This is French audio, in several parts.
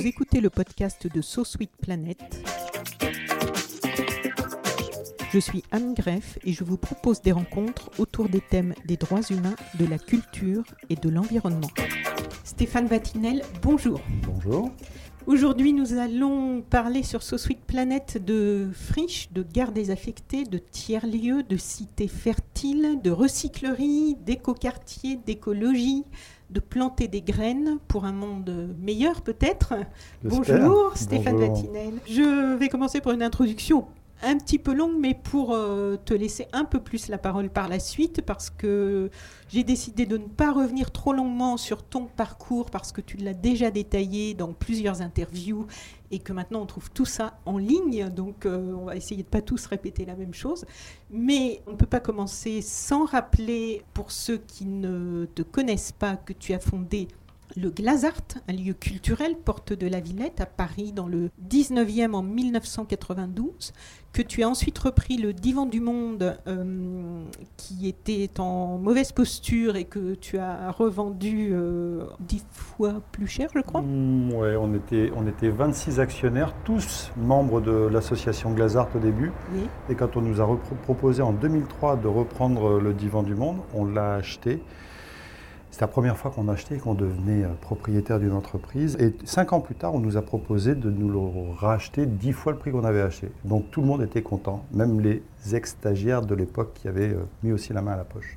Vous écoutez le podcast de So Sweet Planet. Je suis Anne Greff et je vous propose des rencontres autour des thèmes des droits humains, de la culture et de l'environnement. Stéphane Vatinel, bonjour. Bonjour. Aujourd'hui, nous allons parler sur So Sweet Planet de friches, de gares désaffectées, de tiers-lieux, de cités fertiles, de recycleries, d'écoquartiers, d'écologie, de planter des graines pour un monde meilleur peut-être. Bonjour Stéphane Bonjour. Vatinel. Je vais commencer par une introduction un petit peu longue, mais pour euh, te laisser un peu plus la parole par la suite, parce que j'ai décidé de ne pas revenir trop longuement sur ton parcours, parce que tu l'as déjà détaillé dans plusieurs interviews, et que maintenant on trouve tout ça en ligne, donc euh, on va essayer de pas tous répéter la même chose. Mais on ne peut pas commencer sans rappeler, pour ceux qui ne te connaissent pas, que tu as fondé le Glazart, un lieu culturel, porte de la Villette, à Paris, dans le 19e en 1992, que tu as ensuite repris le Divan du Monde, euh, qui était en mauvaise posture et que tu as revendu euh, dix fois plus cher, je crois. Mm, ouais, on était, on était 26 actionnaires, tous membres de l'association Glazart au début. Oui. Et quand on nous a proposé en 2003 de reprendre le divan du monde, on l'a acheté. C'est la première fois qu'on achetait et qu'on devenait euh, propriétaire d'une entreprise. Et cinq ans plus tard, on nous a proposé de nous le racheter dix fois le prix qu'on avait acheté. Donc tout le monde était content, même les ex-stagiaires de l'époque qui avaient euh, mis aussi la main à la poche.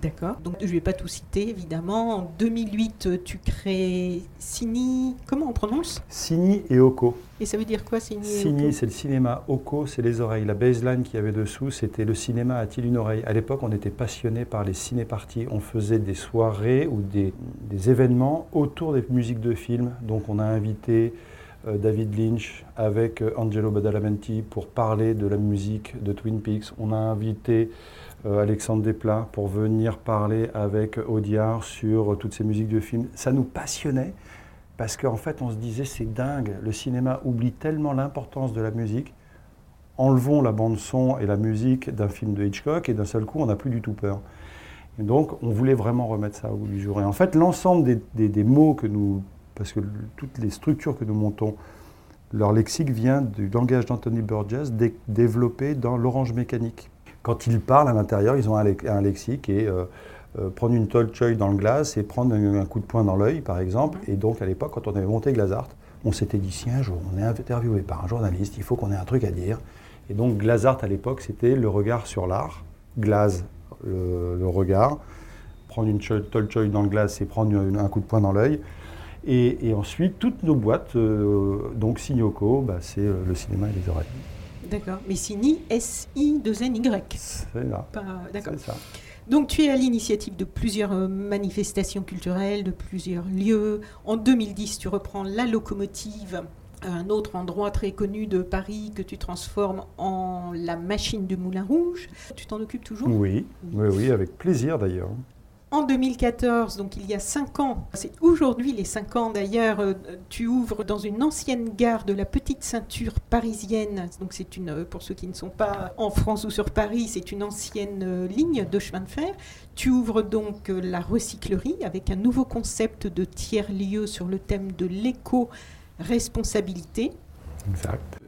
D'accord. Donc je ne vais pas tout citer, évidemment. En 2008, euh, tu crées Cini. Comment on prononce? Cini et Oko. Et ça veut dire quoi, Cini Cini, c'est le cinéma. Oko, c'est les oreilles. La baseline qu'il y avait dessous, c'était le cinéma a-t-il une oreille? À l'époque, on était passionné par les ciné-parties. On faisait des soirées ou des, des événements autour des musiques de films. Donc, on a invité euh, David Lynch avec euh, Angelo Badalamenti pour parler de la musique de Twin Peaks. On a invité Alexandre Desplat pour venir parler avec Audiard sur euh, toutes ces musiques de films. Ça nous passionnait. Parce qu'en fait, on se disait, c'est dingue, le cinéma oublie tellement l'importance de la musique. Enlevons la bande-son et la musique d'un film de Hitchcock et d'un seul coup, on n'a plus du tout peur. Donc, on voulait vraiment remettre ça au bout du jour. Et en fait, l'ensemble des, des- mots que nous. Parce que toutes les structures que nous montons, leur lexique vient du langage d'Anthony Burgess dé- développé dans l'orange mécanique. Quand ils parlent à l'intérieur, ils ont un, le- un lexique et. euh, euh, prendre une tolchoy dans le glace et prendre un, coup de poing dans l'œil, par exemple. Et donc, à l'époque, quand on avait monté Glazart, on s'était dit, si un jour on est interviewé par un journaliste, il faut qu'on ait un truc à dire. Et donc, Glazart, à l'époque, c'était le regard sur l'art. Glaze, le, le regard. Prendre une cho- tolchoy dans le glace et prendre un coup de poing dans l'œil. Et, ensuite, toutes nos boîtes, euh, donc Signoco, bah, c'est euh, le cinéma et les oreilles. D'accord. Mais Cini, S-I-2-N-Y. C'est là. D'accord. C'est ça. Donc tu es à l'initiative de plusieurs euh, manifestations culturelles, de plusieurs lieux. En 2010, tu reprends la locomotive, un autre endroit très connu de Paris que tu transformes en la machine du Moulin Rouge. Tu t'en occupes toujours? Oui, oui, oui, avec plaisir d'ailleurs. En 2014, donc il y a cinq ans, c'est aujourd'hui les cinq ans d'ailleurs, euh, tu ouvres dans une ancienne gare de la petite ceinture parisienne. Donc c'est une, euh, pour ceux qui ne sont pas en France ou sur Paris, c'est une ancienne euh, ligne de chemin de fer. Tu ouvres donc la recyclerie avec un nouveau concept de tiers-lieu sur le thème de l'éco-responsabilité.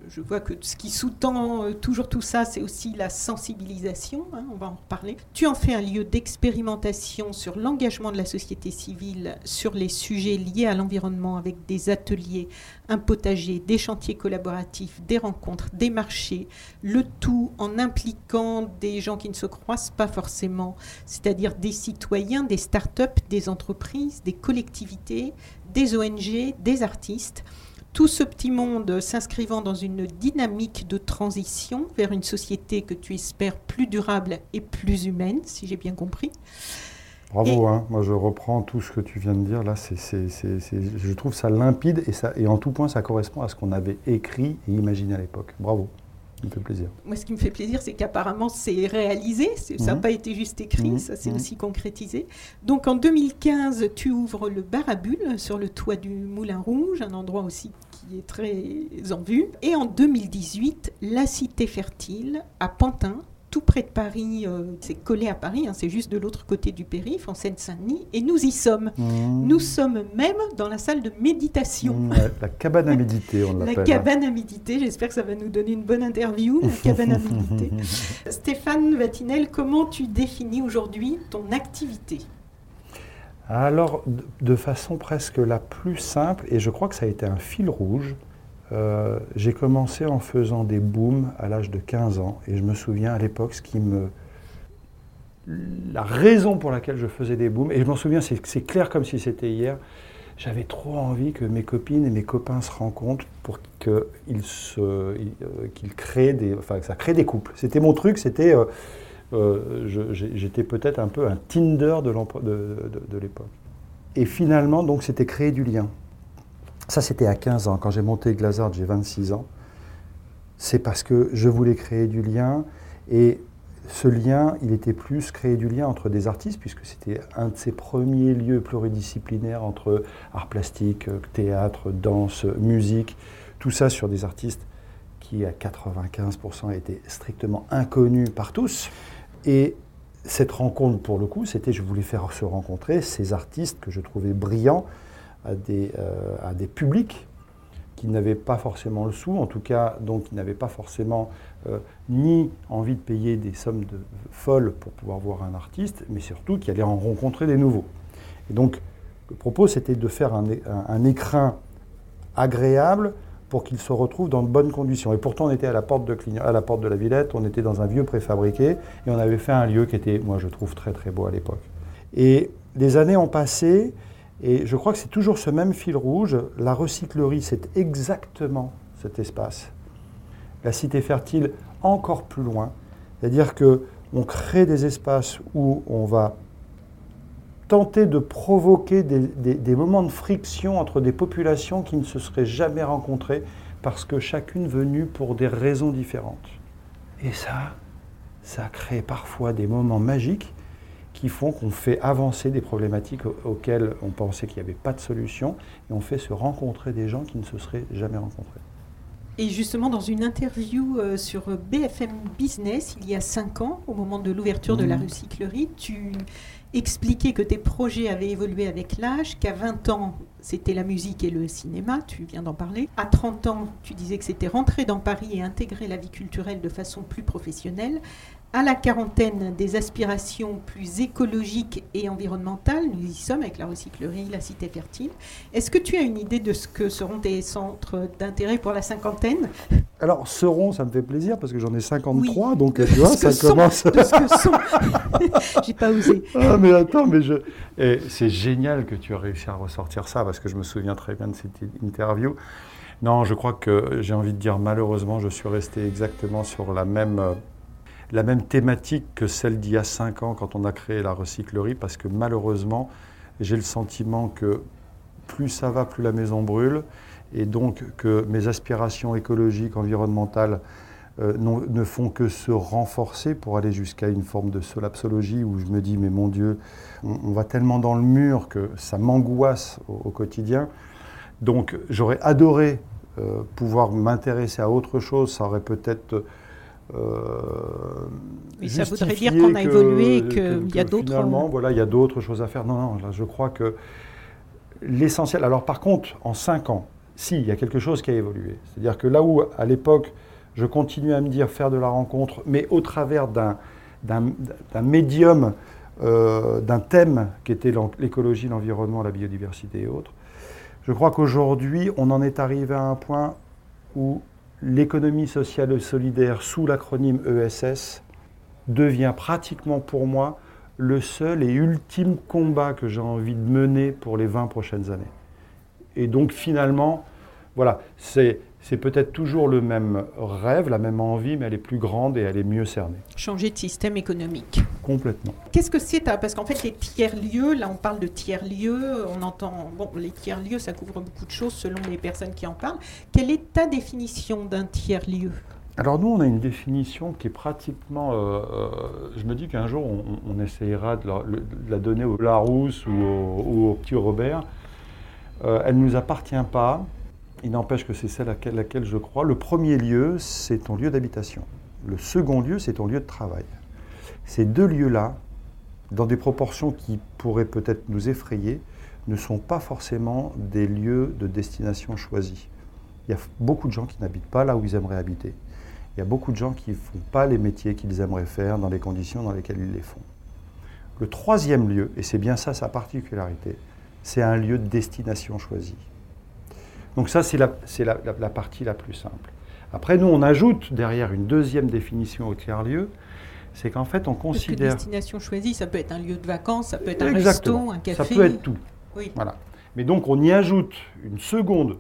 Je vois que ce qui sous-tend euh, toujours tout ça, c'est aussi la sensibilisation, hein, on va en reparler. Tu en fais un lieu d'expérimentation sur l'engagement de la société civile sur les sujets liés à l'environnement avec des ateliers, un potager, des chantiers collaboratifs, des rencontres, des marchés, le tout en impliquant des gens qui ne se croisent pas forcément, c'est-à-dire des citoyens, des start-up, des entreprises, des collectivités, des ONG, des artistes Tout ce petit monde s'inscrivant dans une dynamique de transition vers une société que tu espères plus durable et plus humaine, si j'ai bien compris. Bravo, hein. moi je reprends tout ce que tu viens de dire là, c'est, je trouve ça limpide et, ça, et en tout point ça correspond à ce qu'on avait écrit et imaginé à l'époque. Bravo. Ça me fait plaisir. Moi, ce qui me fait plaisir, c'est qu'apparemment, c'est réalisé. Ça n'a mhm. pas été juste écrit, mhm. ça s'est mhm. aussi concrétisé. Donc, en 2015, tu ouvres le bar à bulles sur le toit du Moulin Rouge, un endroit aussi qui est très en vue. Et en 2018, la Cité Fertile à Pantin, tout près de Paris, euh, c'est collé à Paris, hein, c'est juste de l'autre côté du périph', en Seine-Saint-Denis, et nous y sommes. Mmh. Nous sommes même dans la salle de méditation. Mmh, la cabane à méditer, on l'appelle. La cabane à méditer, j'espère que ça va nous donner une bonne interview, la cabane à méditer. Stéphane Vatinel, comment tu définis aujourd'hui ton activité? Alors, de façon presque la plus simple, et je crois que ça a été un fil rouge, euh, j'ai commencé en faisant des booms à l'âge de 15 ans et je me souviens à l'époque ce qui me la raison pour laquelle je faisais des booms et je m'en souviens c'est clair comme si c'était hier j'avais trop envie que mes copines et mes copains se rencontrent pour se euh, créent des enfin que ça crée des couples. C'était mon truc c'était euh, j'étais peut-être un peu un Tinder de, de, de l'époque. Et finalement donc c'était créer du lien ça, c'était à 15 ans. Quand j'ai monté Glazard, j'ai 26 ans. C'est parce que je voulais créer du lien. Et ce lien, il était plus créer du lien entre des artistes, puisque c'était un de ces premiers lieux pluridisciplinaires entre art plastique, théâtre, danse, musique, tout ça sur des artistes qui, à 95%, étaient strictement inconnus par tous. Et cette rencontre, pour le coup, c'était je voulais faire se rencontrer ces artistes que je trouvais brillants, à des, euh, à des publics qui n'avaient pas forcément le sou, en tout cas, donc qui n'avaient pas forcément euh, ni envie de payer des sommes de, folles pour pouvoir voir un artiste, mais surtout qui allaient en rencontrer des nouveaux. Et donc, le propos, c'était de faire un, un, écrin agréable pour qu'ils se retrouvent dans de bonnes conditions. Et pourtant, on était à la, porte de à la porte de la Villette, on était dans un vieux préfabriqué, et on avait fait un lieu qui était, moi, je trouve très très beau à l'époque. Et les années ont passé, et je crois que c'est toujours ce même fil rouge. La recyclerie, c'est exactement cet espace. La cité fertile, encore plus loin. C'est-à-dire qu'on crée des espaces où on va tenter de provoquer des, moments de friction entre des populations qui ne se seraient jamais rencontrées parce que chacune venue pour des raisons différentes. Et ça, ça crée parfois des moments magiques qui font qu'on fait avancer des problématiques auxquelles on pensait qu'il n'y avait pas de solution, et on fait se rencontrer des gens qui ne se seraient jamais rencontrés. Et justement, dans une interview euh, sur BFM Business, il y a cinq ans, au moment de l'ouverture de la mmh. recyclerie, tu expliquais que tes projets avaient évolué avec l'âge, qu'à 20 ans, c'était la musique et le cinéma, tu viens d'en parler. À 30 ans, tu disais que c'était rentrer dans Paris et intégrer la vie culturelle de façon plus professionnelle à la quarantaine des aspirations plus écologiques et environnementales. Nous y sommes avec la recyclerie, la cité fertile. Est-ce que tu as une idée de ce que seront tes centres d'intérêt pour la cinquantaine? Alors, seront, ça me fait plaisir parce que j'en ai 53, donc tu vois, ça commence. De ce que sont. J'ai pas osé. Ah, mais attends, mais je. Eh, c'est génial que tu aies réussi à ressortir ça parce que je me souviens très bien de cette interview. Non, je crois que j'ai envie de dire malheureusement, je suis resté exactement sur la même euh, la même thématique que celle d'il y a cinq ans quand on a créé la recyclerie, parce que malheureusement, j'ai le sentiment que plus ça va, plus la maison brûle, et donc que mes aspirations écologiques, environnementales, euh, ne font que se renforcer pour aller jusqu'à une forme de solapsologie où je me dis, mais mon Dieu, on, va tellement dans le mur que ça m'angoisse au, quotidien. Donc j'aurais adoré euh, pouvoir m'intéresser à autre chose, ça aurait peut-être euh, ça voudrait dire qu'on a évolué et qu'il y a d'autres. Finalement, voilà, il y a d'autres choses à faire. Non, non, là, je crois que l'essentiel. Alors, par contre, en cinq ans, si, il y a quelque chose qui a évolué. C'est-à-dire que là où, à l'époque, je continuais à me dire faire de la rencontre, mais au travers d'un, d'un, médium, euh, d'un thème qui était l'écologie, l'environnement, la biodiversité et autres, je crois qu'aujourd'hui, on en est arrivé à un point où l'économie sociale et solidaire sous l'acronyme ESS devient pratiquement pour moi le seul et ultime combat que j'ai envie de mener pour les 20 prochaines années. Et donc finalement, voilà, c'est c'est peut-être toujours le même rêve, la même envie, mais elle est plus grande et elle est mieux cernée. Changer de système économique. Complètement. Qu'est-ce que c'est Parce qu'en fait, les tiers-lieux, là on parle de tiers-lieux, on entend. Bon, les tiers-lieux, ça couvre beaucoup de choses selon les personnes qui en parlent. Quelle est ta définition d'un tiers-lieu alors nous, on a une définition qui est pratiquement... Euh, euh, je me dis qu'un jour, on, essayera de la, donner au Larousse ou au, petit Robert. Euh, elle ne nous appartient pas. Il n'empêche que c'est celle à laquelle, je crois. Le premier lieu, c'est ton lieu d'habitation. Le second lieu, c'est ton lieu de travail. Ces deux lieux-là, dans des proportions qui pourraient peut-être nous effrayer, ne sont pas forcément des lieux de destination choisis. Il y a beaucoup de gens qui n'habitent pas là où ils aimeraient habiter. Il y a beaucoup de gens qui ne font pas les métiers qu'ils aimeraient faire dans les conditions dans lesquelles ils les font. Le troisième lieu, et c'est bien ça sa particularité, c'est un lieu de destination choisi. Donc ça, c'est la, la, partie la plus simple. Après, nous, on ajoute derrière une deuxième définition au tiers-lieu, c'est qu'en fait, on considère... Parce que destination choisie, ça peut être un lieu de vacances, ça peut être un resto, un café... Ça peut être tout. Oui. Voilà. Mais donc, on y ajoute une seconde.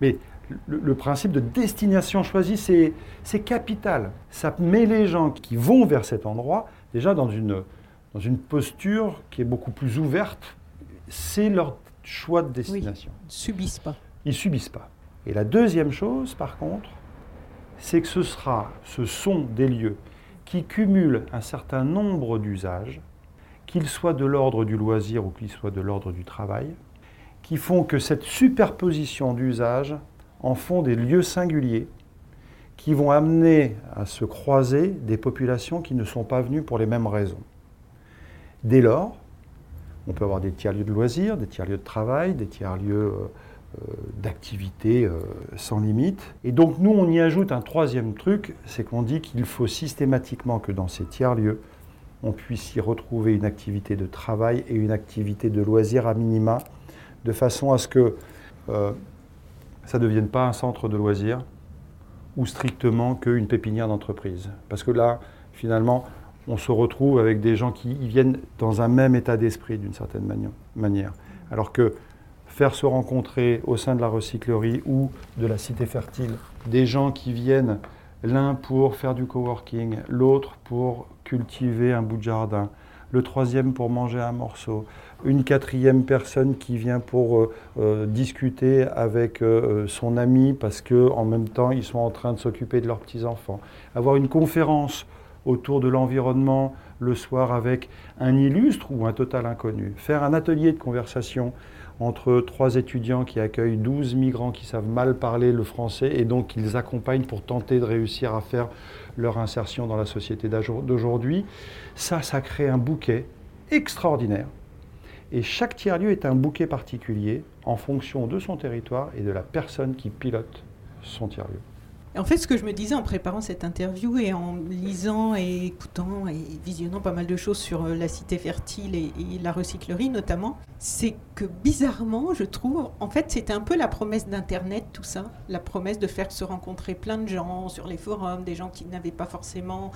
Mais le, principe de destination choisie, c'est capital. Ça met les gens qui vont vers cet endroit déjà dans une, dans une posture qui est beaucoup plus ouverte. C'est leur choix de destination. ils ne subissent pas. Ils subissent pas. Et la deuxième chose, par contre, c'est que ce sera, ce sont des lieux qui cumulent un certain nombre d'usages, qu'ils soient de l'ordre du loisir ou qu'ils soient de l'ordre du travail, qui font que cette superposition d'usages en font des lieux singuliers qui vont amener à se croiser des populations qui ne sont pas venues pour les mêmes raisons. Dès lors, on peut avoir des tiers-lieux de loisirs, des tiers-lieux de travail, des tiers-lieux euh, euh, euh, sans limite. Et donc nous, on y ajoute un troisième truc, c'est qu'on dit qu'il faut systématiquement que dans ces tiers-lieux, on puisse y retrouver une activité de travail et une activité de loisirs à minima, de façon à ce que ça ne devienne pas un centre de loisirs ou strictement qu'une pépinière d'entreprise. Parce que là, finalement, on se retrouve avec des gens qui viennent dans un même état d'esprit d'une certaine manière. Alors que faire se rencontrer au sein de la recyclerie ou de la cité fertile des gens qui viennent l'un pour faire du coworking, l'autre pour cultiver un bout de jardin, le troisième pour manger un morceau, une quatrième personne qui vient pour euh, euh, discuter avec euh, son ami parce qu'en même temps ils sont en train de s'occuper de leurs petits-enfants. Avoir une conférence autour de l'environnement le soir avec un illustre ou un total inconnu. Faire un atelier de conversation entre trois étudiants qui accueillent 12 migrants qui savent mal parler le français et donc ils accompagnent pour tenter de réussir à faire leur insertion dans la société d'aujourd'hui. Ça, ça crée un bouquet extraordinaire et chaque tiers-lieu est un bouquet particulier en fonction de son territoire et de la personne qui pilote son tiers-lieu. En fait, ce que je me disais en préparant cette interview et en lisant et écoutant et visionnant pas mal de choses sur euh, la cité fertile et, la recyclerie notamment, c'est que bizarrement, je trouve, en fait, c'était un peu la promesse d'Internet, tout ça, la promesse de faire se rencontrer plein de gens sur les forums, des gens qui n'avaient pas forcément,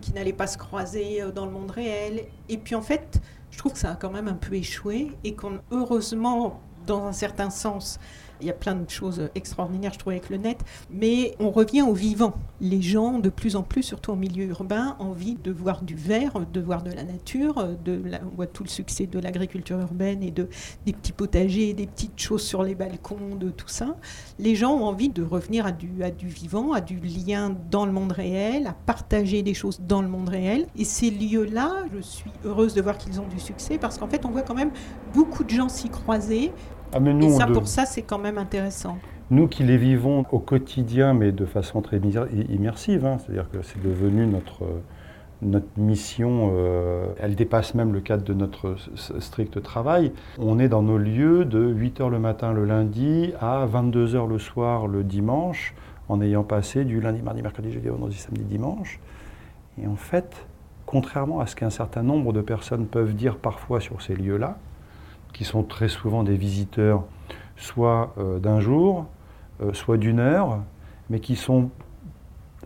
qui n'allaient pas se croiser euh, dans le monde réel. Et puis en fait, je trouve que ça a quand même un peu échoué et qu'on, heureusement, dans un certain sens, il y a plein de choses extraordinaires, je trouve, avec le net. Mais on revient au vivant. Les gens, de plus en plus, surtout en milieu urbain, ont envie de voir du vert, de voir de la nature. De on voit tout le succès de l'agriculture urbaine et de, des petits potagers, des petites choses sur les balcons, de tout ça. Les gens ont envie de revenir à du, à du vivant, à du lien dans le monde réel, à partager des choses dans le monde réel. Et ces lieux-là, je suis heureuse de voir qu'ils ont du succès parce qu'en fait, on voit quand même beaucoup de gens s'y croiser, ah, et ça, pour ça, c'est quand même intéressant. Nous qui les vivons au quotidien, mais de façon très immersive, hein, c'est-à-dire que c'est devenu notre, notre mission, euh, elle dépasse même le cadre de notre strict travail. On est dans nos lieux de 8h le matin le lundi à 22h le soir le dimanche, en ayant passé du lundi, mardi, mercredi, jeudi, vendredi, samedi, dimanche. Et en fait, contrairement à ce qu'un certain nombre de personnes peuvent dire parfois sur ces lieux-là, qui sont très souvent des visiteurs soit euh, d'un jour, euh, soit d'une heure, mais qui sont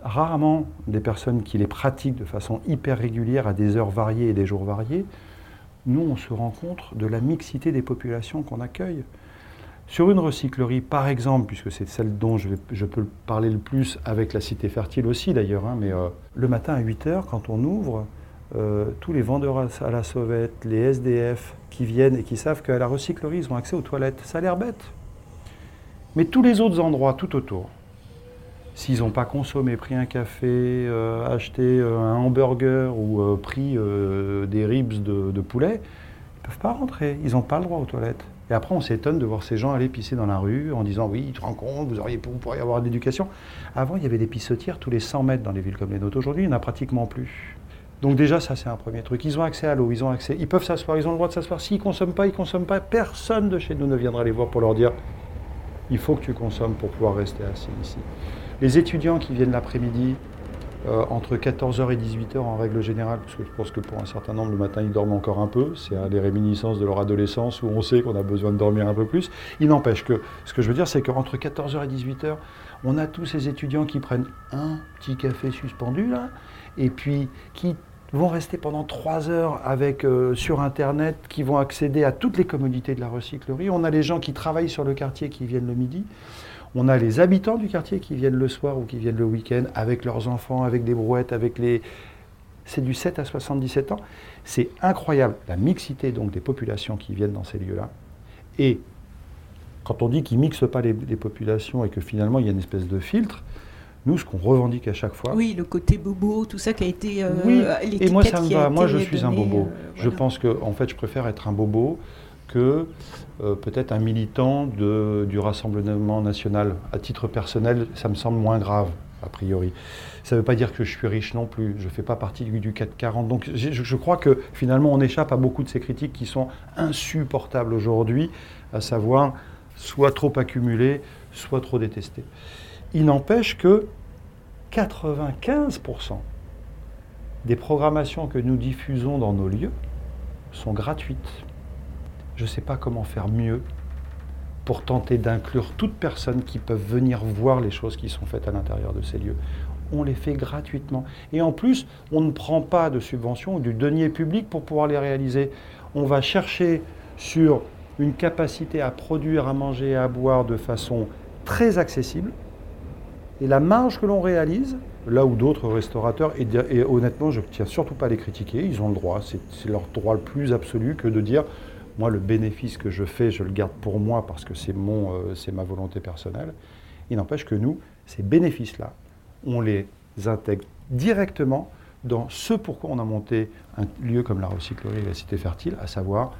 rarement des personnes qui les pratiquent de façon hyper régulière à des heures variées et des jours variés. Nous, on se rend compte de la mixité des populations qu'on accueille. Sur une recyclerie, par exemple, puisque c'est celle dont je, peux parler le plus avec la Cité Fertile aussi d'ailleurs, hein, mais euh, le matin à 8h, quand on ouvre, euh, tous les vendeurs à, la sauvette, les SDF qui viennent et qui savent qu'à la recyclerie, ils ont accès aux toilettes, ça a l'air bête. Mais tous les autres endroits tout autour, s'ils n'ont pas consommé, pris un café, euh, acheté euh, un hamburger ou pris des ribs de, de poulet, ils ne peuvent pas rentrer, ils n'ont pas le droit aux toilettes. Et après, on s'étonne de voir ces gens aller pisser dans la rue en disant Oui, tu te rends compte, vous, auriez, vous pourriez avoir de l'éducation. Avant, il y avait des pissotières tous les 100 mètres dans les villes comme les nôtres. Aujourd'hui, il n'y en a pratiquement plus. Donc, déjà, ça, c'est un premier truc. Ils ont accès à l'eau, ils ont accès. Ils peuvent s'asseoir, ils ont le droit de s'asseoir. S'ils ne consomment pas, ils ne consomment pas. Personne de chez nous ne viendra les voir pour leur dire Il faut que tu consommes pour pouvoir rester assis ici. Les étudiants qui viennent l'après-midi, euh, entre 14h et 18h en règle générale, parce que je pense que pour un certain nombre, le matin, ils dorment encore un peu. C'est hein, les réminiscences de leur adolescence où on sait qu'on a besoin de dormir un peu plus. Il n'empêche que, ce que je veux dire, c'est qu'entre 14h et 18h, on a tous ces étudiants qui prennent un petit café suspendu, là, et puis qui vont rester pendant trois heures avec, euh, sur Internet, qui vont accéder à toutes les commodités de la recyclerie. On a les gens qui travaillent sur le quartier qui viennent le midi. On a les habitants du quartier qui viennent le soir ou qui viennent le week-end avec leurs enfants, avec des brouettes, avec les... C'est du 7 à 77 ans. C'est incroyable, la mixité donc des populations qui viennent dans ces lieux-là. Et quand on dit qu'ils ne mixent pas les, les populations et que finalement il y a une espèce de filtre, nous, ce qu'on revendique à chaque fois, Oui, le côté bobo, tout ça qui a été. euh, oui, et moi ça me va. Moi je suis un bobo. euh, Je voilà. pense que en fait je préfère être un bobo que euh, peut-être un militant de, du Rassemblement national. À titre personnel, ça me semble moins grave, a priori. Ça ne veut pas dire que je suis riche non plus. Je ne fais pas partie du, du 440. Donc je crois que finalement on échappe à beaucoup de ces critiques qui sont insupportables aujourd'hui, à savoir soit trop accumulées, soit trop détestées. Il n'empêche que 95% des programmations que nous diffusons dans nos lieux sont gratuites. Je ne sais pas comment faire mieux pour tenter d'inclure toute personne qui peut venir voir les choses qui sont faites à l'intérieur de ces lieux. On les fait gratuitement. Et en plus, on ne prend pas de subventions ou du denier public pour pouvoir les réaliser. On va chercher sur une capacité à produire, à manger et à boire de façon très accessible. Et la marge que l'on réalise, là où d'autres restaurateurs, et, honnêtement, je ne tiens surtout pas à les critiquer, ils ont le droit, c'est leur droit le plus absolu que de dire, moi, le bénéfice que je fais, je le garde pour moi parce que euh, c'est ma volonté personnelle. Il n'empêche que nous, ces bénéfices-là, on les intègre directement dans ce pourquoi on a monté un lieu comme la recyclerie et la cité fertile, à savoir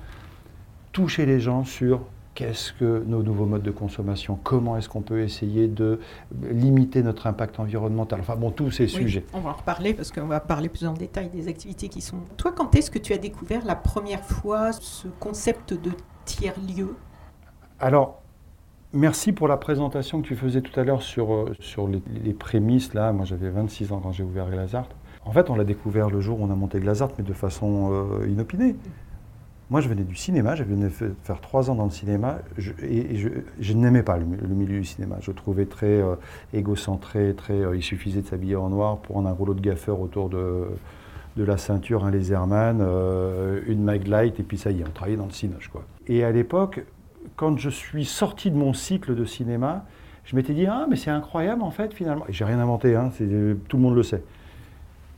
toucher les gens sur qu'est-ce que nos nouveaux modes de consommation, comment est-ce qu'on peut essayer de limiter notre impact environnemental, enfin bon, tous ces Oui, sujets. On va en reparler parce qu'on va parler plus en détail des activités qui sont. Toi, quand est-ce que tu as découvert la première fois ce concept de tiers-lieu? Alors, merci pour la présentation que tu faisais tout à l'heure sur, euh, sur les, les prémices. Là, moi j'avais 26 ans quand j'ai ouvert Glazart. En fait, on l'a découvert le jour où on a monté Glazart, mais de façon euh, inopinée. Moi, je venais du cinéma, venu fa- faire trois ans dans le cinéma, je- et, je, je n'aimais pas le, mi- le milieu du cinéma. Je le trouvais très euh, égocentré, très, euh, il suffisait de s'habiller en noir pour prendre un rouleau de gaffeur autour de, la ceinture, un laserman, euh, une maglite, et puis ça y est, on travaillait dans le cinoche. Et à l'époque, quand je suis sorti de mon cycle de cinéma, je m'étais dit, ah, mais c'est incroyable en fait, finalement. Et j'ai rien inventé, hein, tout le monde le sait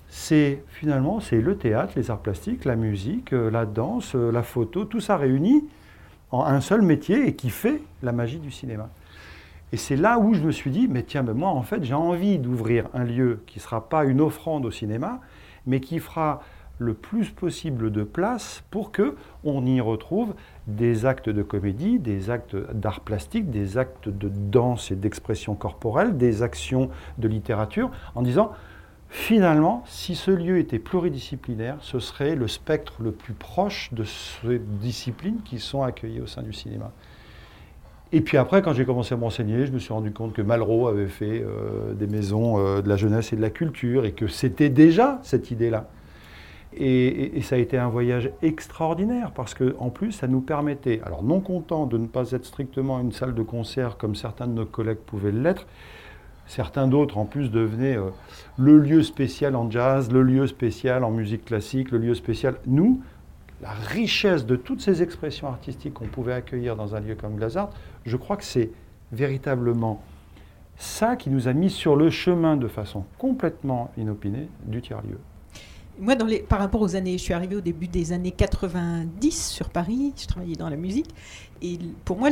c'est finalement c'est le théâtre, les arts plastiques, la musique, euh, la danse, euh, la photo, tout ça réuni en un seul métier et qui fait la magie du cinéma. Et c'est là où je me suis dit, mais tiens, mais moi en fait j'ai envie d'ouvrir un lieu qui ne sera pas une offrande au cinéma, mais qui fera le plus possible de place pour que on y retrouve des actes de comédie, des actes d'art plastique, des actes de danse et d'expression corporelle, des actions de littérature, en disant Finalement, si ce lieu était pluridisciplinaire, ce serait le spectre le plus proche de ces disciplines qui sont accueillies au sein du cinéma. Et puis après, quand j'ai commencé à m'enseigner, je me suis rendu compte que Malraux avait fait euh, des maisons euh, de la jeunesse et de la culture et que c'était déjà cette idée-là. Et, ça a été un voyage extraordinaire parce qu'en plus, ça nous permettait, alors non content de ne pas être strictement une salle de concert comme certains de nos collègues pouvaient l'être, certains d'autres en plus devenaient euh, le lieu spécial en jazz, le lieu spécial en musique classique, le lieu spécial. Nous, la richesse de toutes ces expressions artistiques qu'on pouvait accueillir dans un lieu comme Glazart, je crois que c'est véritablement ça qui nous a mis sur le chemin de façon complètement inopinée du tiers-lieu. Moi, dans les, par rapport aux années, je suis arrivée au début des années 90 sur Paris, je travaillais dans la musique, et pour moi,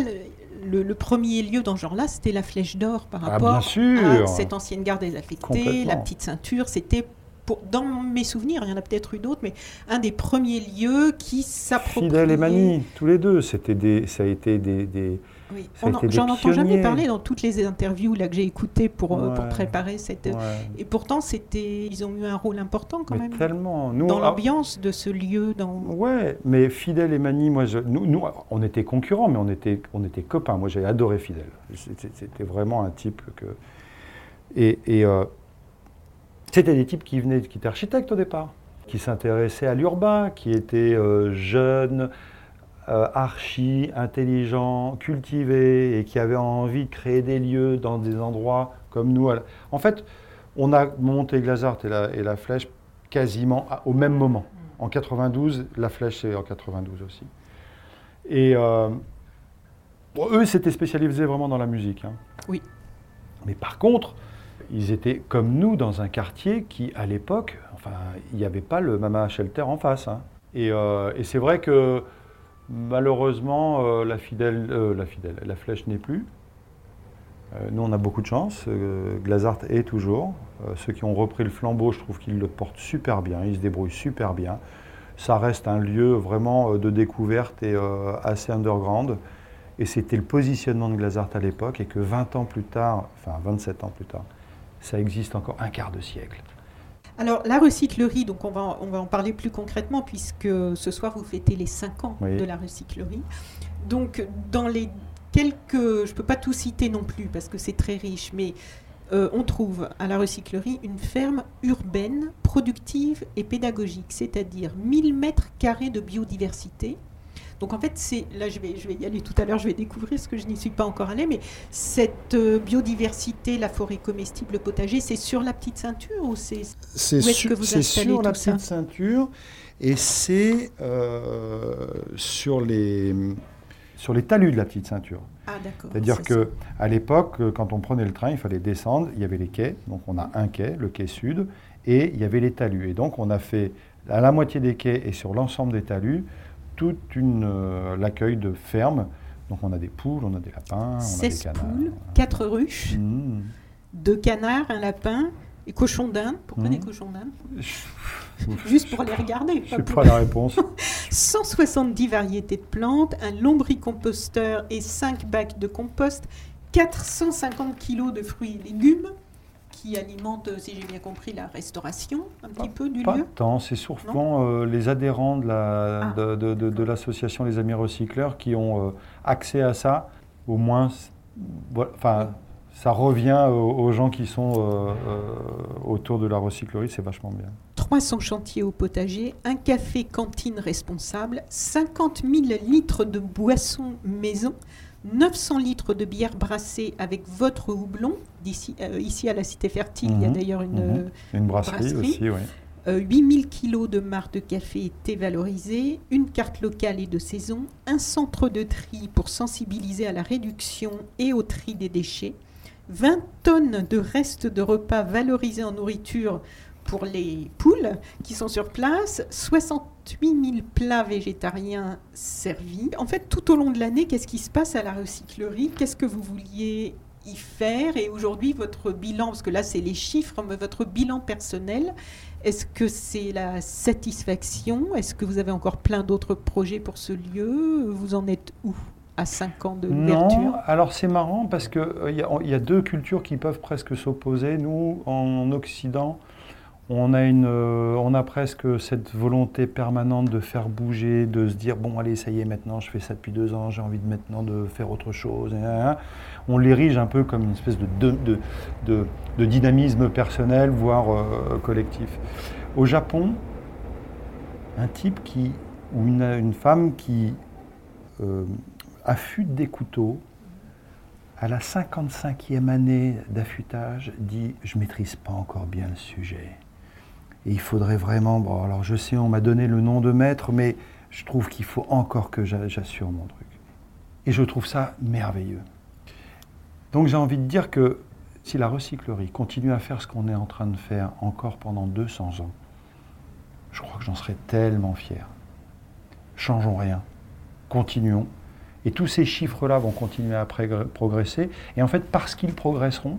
le, premier lieu dans ce genre-là, c'était la Flèche d'Or par Ah, rapport à cette ancienne gare désaffectée, la petite ceinture, c'était, pour, dans mes souvenirs, il y en a peut-être eu d'autres, mais un des premiers lieux qui s'appropriait... Fidèle et Mani, tous les deux, c'était des, ça a été des, des- Oui. En- J'en entends jamais parler dans toutes les interviews là, que j'ai écoutées pour, euh, pour préparer cette... ouais, Et pourtant, c'était, ils ont eu un rôle important quand mais même tellement. Nous, dans ah, l'ambiance de ce lieu. Dans... Ouais, mais Fidèle et Mani, moi, je- nous, nous, on était concurrents, mais on était, on était copains. Moi, j'ai adoré Fidèle. C'était c'était vraiment un type que. Et, et, euh, c'était des types qui venaient, qui étaient architectes au départ, qui s'intéressaient à l'urbain, qui étaient euh, jeunes, euh, archi, intelligents, cultivés, et qui avaient envie de créer des lieux dans des endroits comme nous. En fait, on a monté Glazart et la, et la Flèche quasiment au même moment. En 92, la Flèche c'est en 92 aussi. Et euh, bon, eux, s'étaient spécialisés vraiment dans la musique. hein. Oui. Mais par contre, ils étaient comme nous dans un quartier qui, à l'époque, enfin, il n'y avait pas le Mama Shelter en face. hein. Et, euh, et c'est vrai que malheureusement, euh, la, fidèle, euh, la fidèle, la flèche n'est plus. Nous, on a beaucoup de chance. Glazart est toujours. Ceux qui ont repris le flambeau, je trouve qu'ils le portent super bien. Ils se débrouillent super bien. Ça reste un lieu vraiment de découverte et assez underground. Et c'était le positionnement de Glazart à l'époque. Et que 20 ans plus tard, enfin 27 ans plus tard, ça existe encore un quart de siècle. Alors, la recyclerie, donc on va, en- on va en parler plus concrètement puisque ce soir vous fêtez les 5 ans Oui. de la recyclerie. Donc, dans les quelques. Je ne peux pas tout citer non plus parce que c'est très riche, mais euh, on trouve à la recyclerie une ferme urbaine, productive et pédagogique, c'est-à-dire 1000 mètres carrés de biodiversité. Donc en fait, c'est là je vais, je vais y aller tout à l'heure, je vais découvrir parce que je n'y suis pas encore allée, mais cette euh, biodiversité, la forêt comestible, le potager, c'est sur la petite ceinture ou c'est C'est Où est-ce su- que vous c'est installez sur la petite ceinture et c'est euh, sur, les, sur les talus de la petite ceinture. Ah d'accord. C'est-à-dire c'est que à l'époque, euh, quand on prenait le train, il fallait descendre. Il y avait les quais, donc on a un quai, le quai sud, et il y avait les talus. Et donc on a fait à la moitié des quais et sur l'ensemble des talus toute une euh, l'accueil de fermes. Donc on a des poules, on a des lapins, on a des 16 canards. poules, 4 ruches, Mmh. deux canards, un lapin, et cochons d'Inde. Pourquoi des cochons d'Inde Juste pour les regarder. Je pas sais pas la réponse. 170 variétés de plantes, un lombricomposteur et 5 bacs de compost, 450 kilos de fruits et légumes qui alimentent, si j'ai bien compris, la restauration un petit peu du Pas lieu. tant, c'est souvent euh, les adhérents de la- Ah. de, de- de- de l'association Les Amis Recycleurs qui ont euh, accès à ça. Au moins, enfin, ça revient aux, aux gens qui sont euh, euh, autour de la recyclerie, c'est vachement bien. 300 chantiers au potager, un café cantine responsable, 50 000 litres de boissons maison, 900 litres de bière brassée avec votre houblon. Euh, ici à la Cité Fertile, il y a Mhm, d'ailleurs une, mhm. euh, Une brasserie, brasserie. aussi, oui. Euh, 8000 kilos de marc de café et thé valorisé, une carte locale et de saison, un centre de tri pour sensibiliser à la réduction et au tri des déchets, 20 tonnes de restes de repas valorisés en nourriture pour les poules qui sont sur place, 68 000 plats végétariens servis. En fait, tout au long de l'année, qu'est-ce qui se passe à la recyclerie? Qu'est-ce que vous vouliez y faire? Et aujourd'hui, votre bilan, parce que là, c'est les chiffres, mais votre bilan personnel, est-ce que c'est la satisfaction? Est-ce que vous avez encore plein d'autres projets pour ce lieu? Vous en êtes où à 5 ans de Non, l'ouverture? alors c'est marrant parce qu'il il y a deux cultures qui peuvent presque s'opposer. Nous, en Occident, on a, une, euh, on a presque cette volonté permanente de faire bouger, de se dire bon allez ça y est maintenant je fais ça depuis deux ans, j'ai envie de maintenant de faire autre chose. On l'érige un peu comme une espèce de, dynamisme personnel, voire euh, collectif. Au Japon, un type qui, ou une, une femme qui euh, affûte des couteaux, à la 55e année d'affûtage, dit Je maîtrise pas encore bien le sujet. Et il faudrait vraiment. Bon, alors je sais, on m'a donné le nom de maître, mais je trouve qu'il faut encore que j'assure mon truc. Et je trouve ça merveilleux. Donc j'ai envie de dire que si la recyclerie continue à faire ce qu'on est en train de faire encore pendant 200 ans, je crois que j'en serais tellement fier. Changeons rien. Continuons. Et tous ces chiffres-là vont continuer à progresser. Et en fait, parce qu'ils progresseront,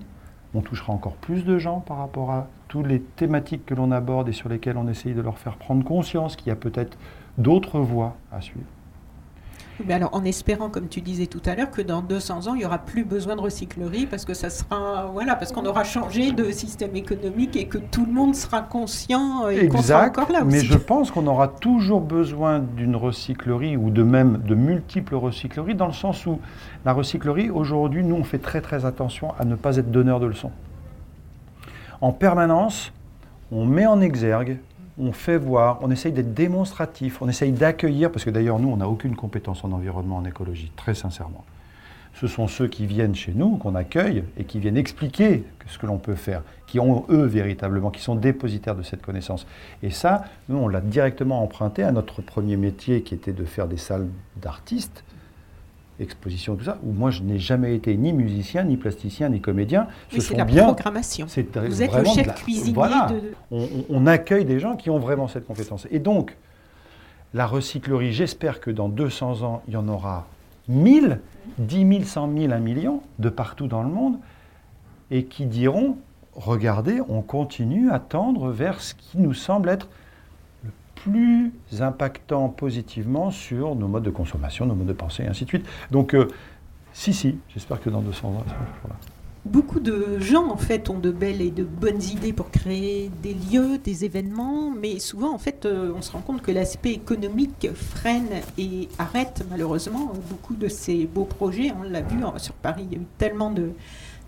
on touchera encore plus de gens par rapport à toutes les thématiques que l'on aborde et sur lesquelles on essaye de leur faire prendre conscience qu'il y a peut-être d'autres voies à suivre. Mais alors, en espérant, comme tu disais tout à l'heure, que dans 200 ans, il n'y aura plus besoin de recyclerie parce que ça sera, voilà, parce qu'on aura changé de système économique et que tout le monde sera conscient et qu'on sera encore là. Mais je pense qu'on aura toujours besoin d'une recyclerie ou de même de multiples recycleries dans le sens où la recyclerie, aujourd'hui, nous, on fait très très attention à ne pas être donneur de leçons. En permanence, on met en exergue on fait voir, on essaye d'être démonstratif, on essaye d'accueillir, parce que d'ailleurs nous, on n'a aucune compétence en environnement, en écologie, très sincèrement. Ce sont ceux qui viennent chez nous, qu'on accueille, et qui viennent expliquer ce que l'on peut faire, qui ont eux véritablement, qui sont dépositaires de cette connaissance. Et ça, nous, on l'a directement emprunté à notre premier métier, qui était de faire des salles d'artistes, exposition, tout ça, où moi je n'ai jamais été ni musicien, ni plasticien, ni comédien. c'est la programmation. Vous êtes le chef cuisinier voilà. On, accueille des gens qui ont vraiment cette compétence. Et donc, la recyclerie, j'espère que dans 200 ans, il y en aura 1000, 10 000, 100 000, 1 million, de partout dans le monde, et qui diront, regardez, on continue à tendre vers ce qui nous semble être plus impactant positivement sur nos modes de consommation, nos modes de pensée, et ainsi de suite. Donc, euh, si, si, j'espère que dans 200 ans, ça va là. Beaucoup de gens, en fait, ont de belles et de bonnes idées pour créer des lieux, des événements, mais souvent, en fait, euh, on se rend compte que l'aspect économique freine et arrête, malheureusement, beaucoup de ces beaux projets. On l'a vu sur Paris, il y a eu tellement de,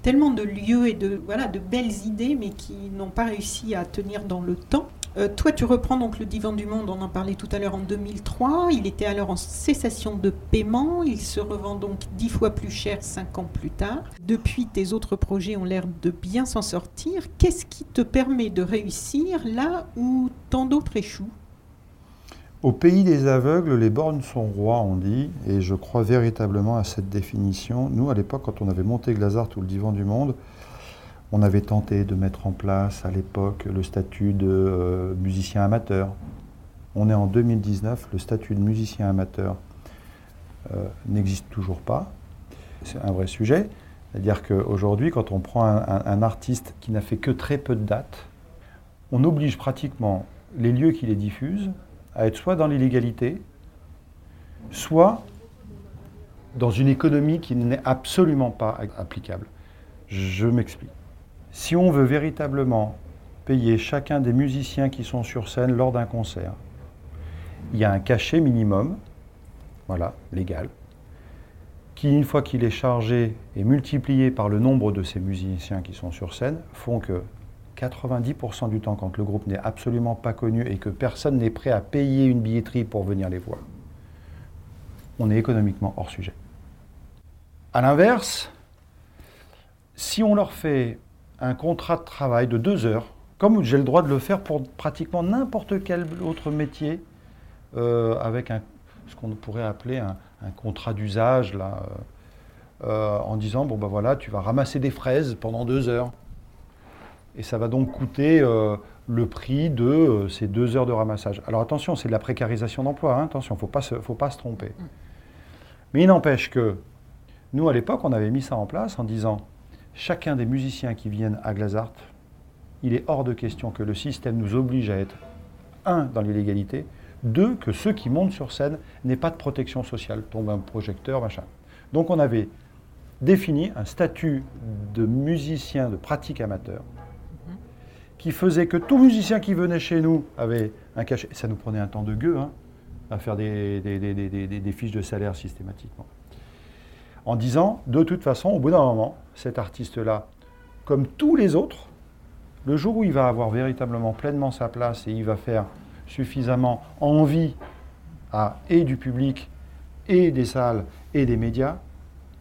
tellement de lieux et de, voilà, de belles idées, mais qui n'ont pas réussi à tenir dans le temps. Euh, toi, tu reprends donc le Divan du Monde, on en parlait tout à l'heure en 2003. Il était alors en cessation de paiement. Il se revend donc dix fois plus cher cinq ans plus tard. Depuis, tes autres projets ont l'air de bien s'en sortir. Qu'est-ce qui te permet de réussir là où tant d'autres échouent? Au pays des aveugles, les bornes sont rois, on dit, et je crois véritablement à cette définition. Nous, à l'époque, quand on avait monté Glazart ou le Divan du Monde, on avait tenté de mettre en place à l'époque le statut de euh, musicien amateur. On est en 2019, le statut de musicien amateur euh, n'existe toujours pas. C'est un vrai sujet. C'est-à-dire qu'aujourd'hui, quand on prend un, artiste qui n'a fait que très peu de dates, on oblige pratiquement les lieux qui les diffusent à être soit dans l'illégalité, soit dans une économie qui n'est absolument pas applicable. Je m'explique. Si on veut véritablement payer chacun des musiciens qui sont sur scène lors d'un concert, il y a un cachet minimum, voilà, légal, qui, une fois qu'il est chargé et multiplié par le nombre de ces musiciens qui sont sur scène, font que 90% du temps, quand le groupe n'est absolument pas connu et que personne n'est prêt à payer une billetterie pour venir les voir, on est économiquement hors sujet. A l'inverse, si on leur fait un contrat de travail de deux heures, comme j'ai le droit de le faire pour pratiquement n'importe quel autre métier, euh, avec un, ce qu'on pourrait appeler un, contrat d'usage, là, euh, euh, en disant, bon ben voilà, tu vas ramasser des fraises pendant deux heures. Et ça va donc coûter le prix de ces deux heures de ramassage. Alors attention, c'est de la précarisation d'emploi, hein, attention, il ne faut pas se tromper. Mm. Mais il n'empêche que nous, à l'époque, on avait mis ça en place en disant, chacun des musiciens qui viennent à Glazart, il est hors de question que le système nous oblige à être, un, dans l'illégalité, deux, que ceux qui montent sur scène n'aient pas de protection sociale, tombe un projecteur, machin. Donc on avait défini un statut de musicien de pratique amateur qui faisait que tout musicien qui venait chez nous avait un cachet. Ça nous prenait un temps de gueux hein, à faire des, des fiches de salaire systématiquement en disant, de toute façon, au bout d'un moment, cet artiste-là, comme tous les autres, le jour où il va avoir véritablement pleinement sa place et il va faire suffisamment envie à et du public et des salles et des médias,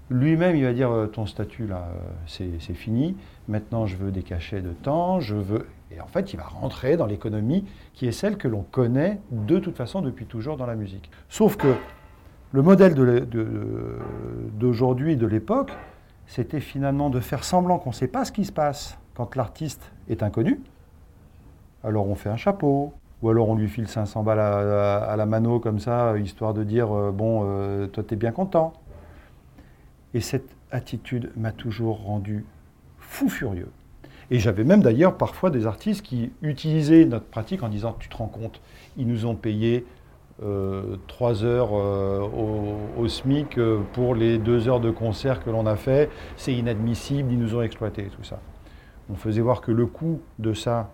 Lui-même, il va dire euh, ton statut là, euh, c'est c'est fini. Maintenant, je veux des cachets de temps. Je veux. Et en fait, il va rentrer dans l'économie qui est celle que l'on connaît de toute façon depuis toujours dans la musique. Sauf que le modèle d'aujourd'hui, de l'époque, c'était finalement de faire semblant qu'on ne sait pas ce qui se passe quand l'artiste est inconnu. Alors on fait un chapeau, ou alors on lui file 500 balles à la mano comme ça, histoire de dire euh, bon, euh, toi t'es bien content. Et cette attitude m'a toujours rendu fou furieux. Et j'avais même d'ailleurs parfois des artistes qui utilisaient notre pratique en disant tu te rends compte, ils nous ont payé euh, trois heures euh, au, au SMIC euh, pour les deux heures de concert que l'on a fait, c'est inadmissible, ils nous ont exploité tout ça. On faisait voir que le coût de ça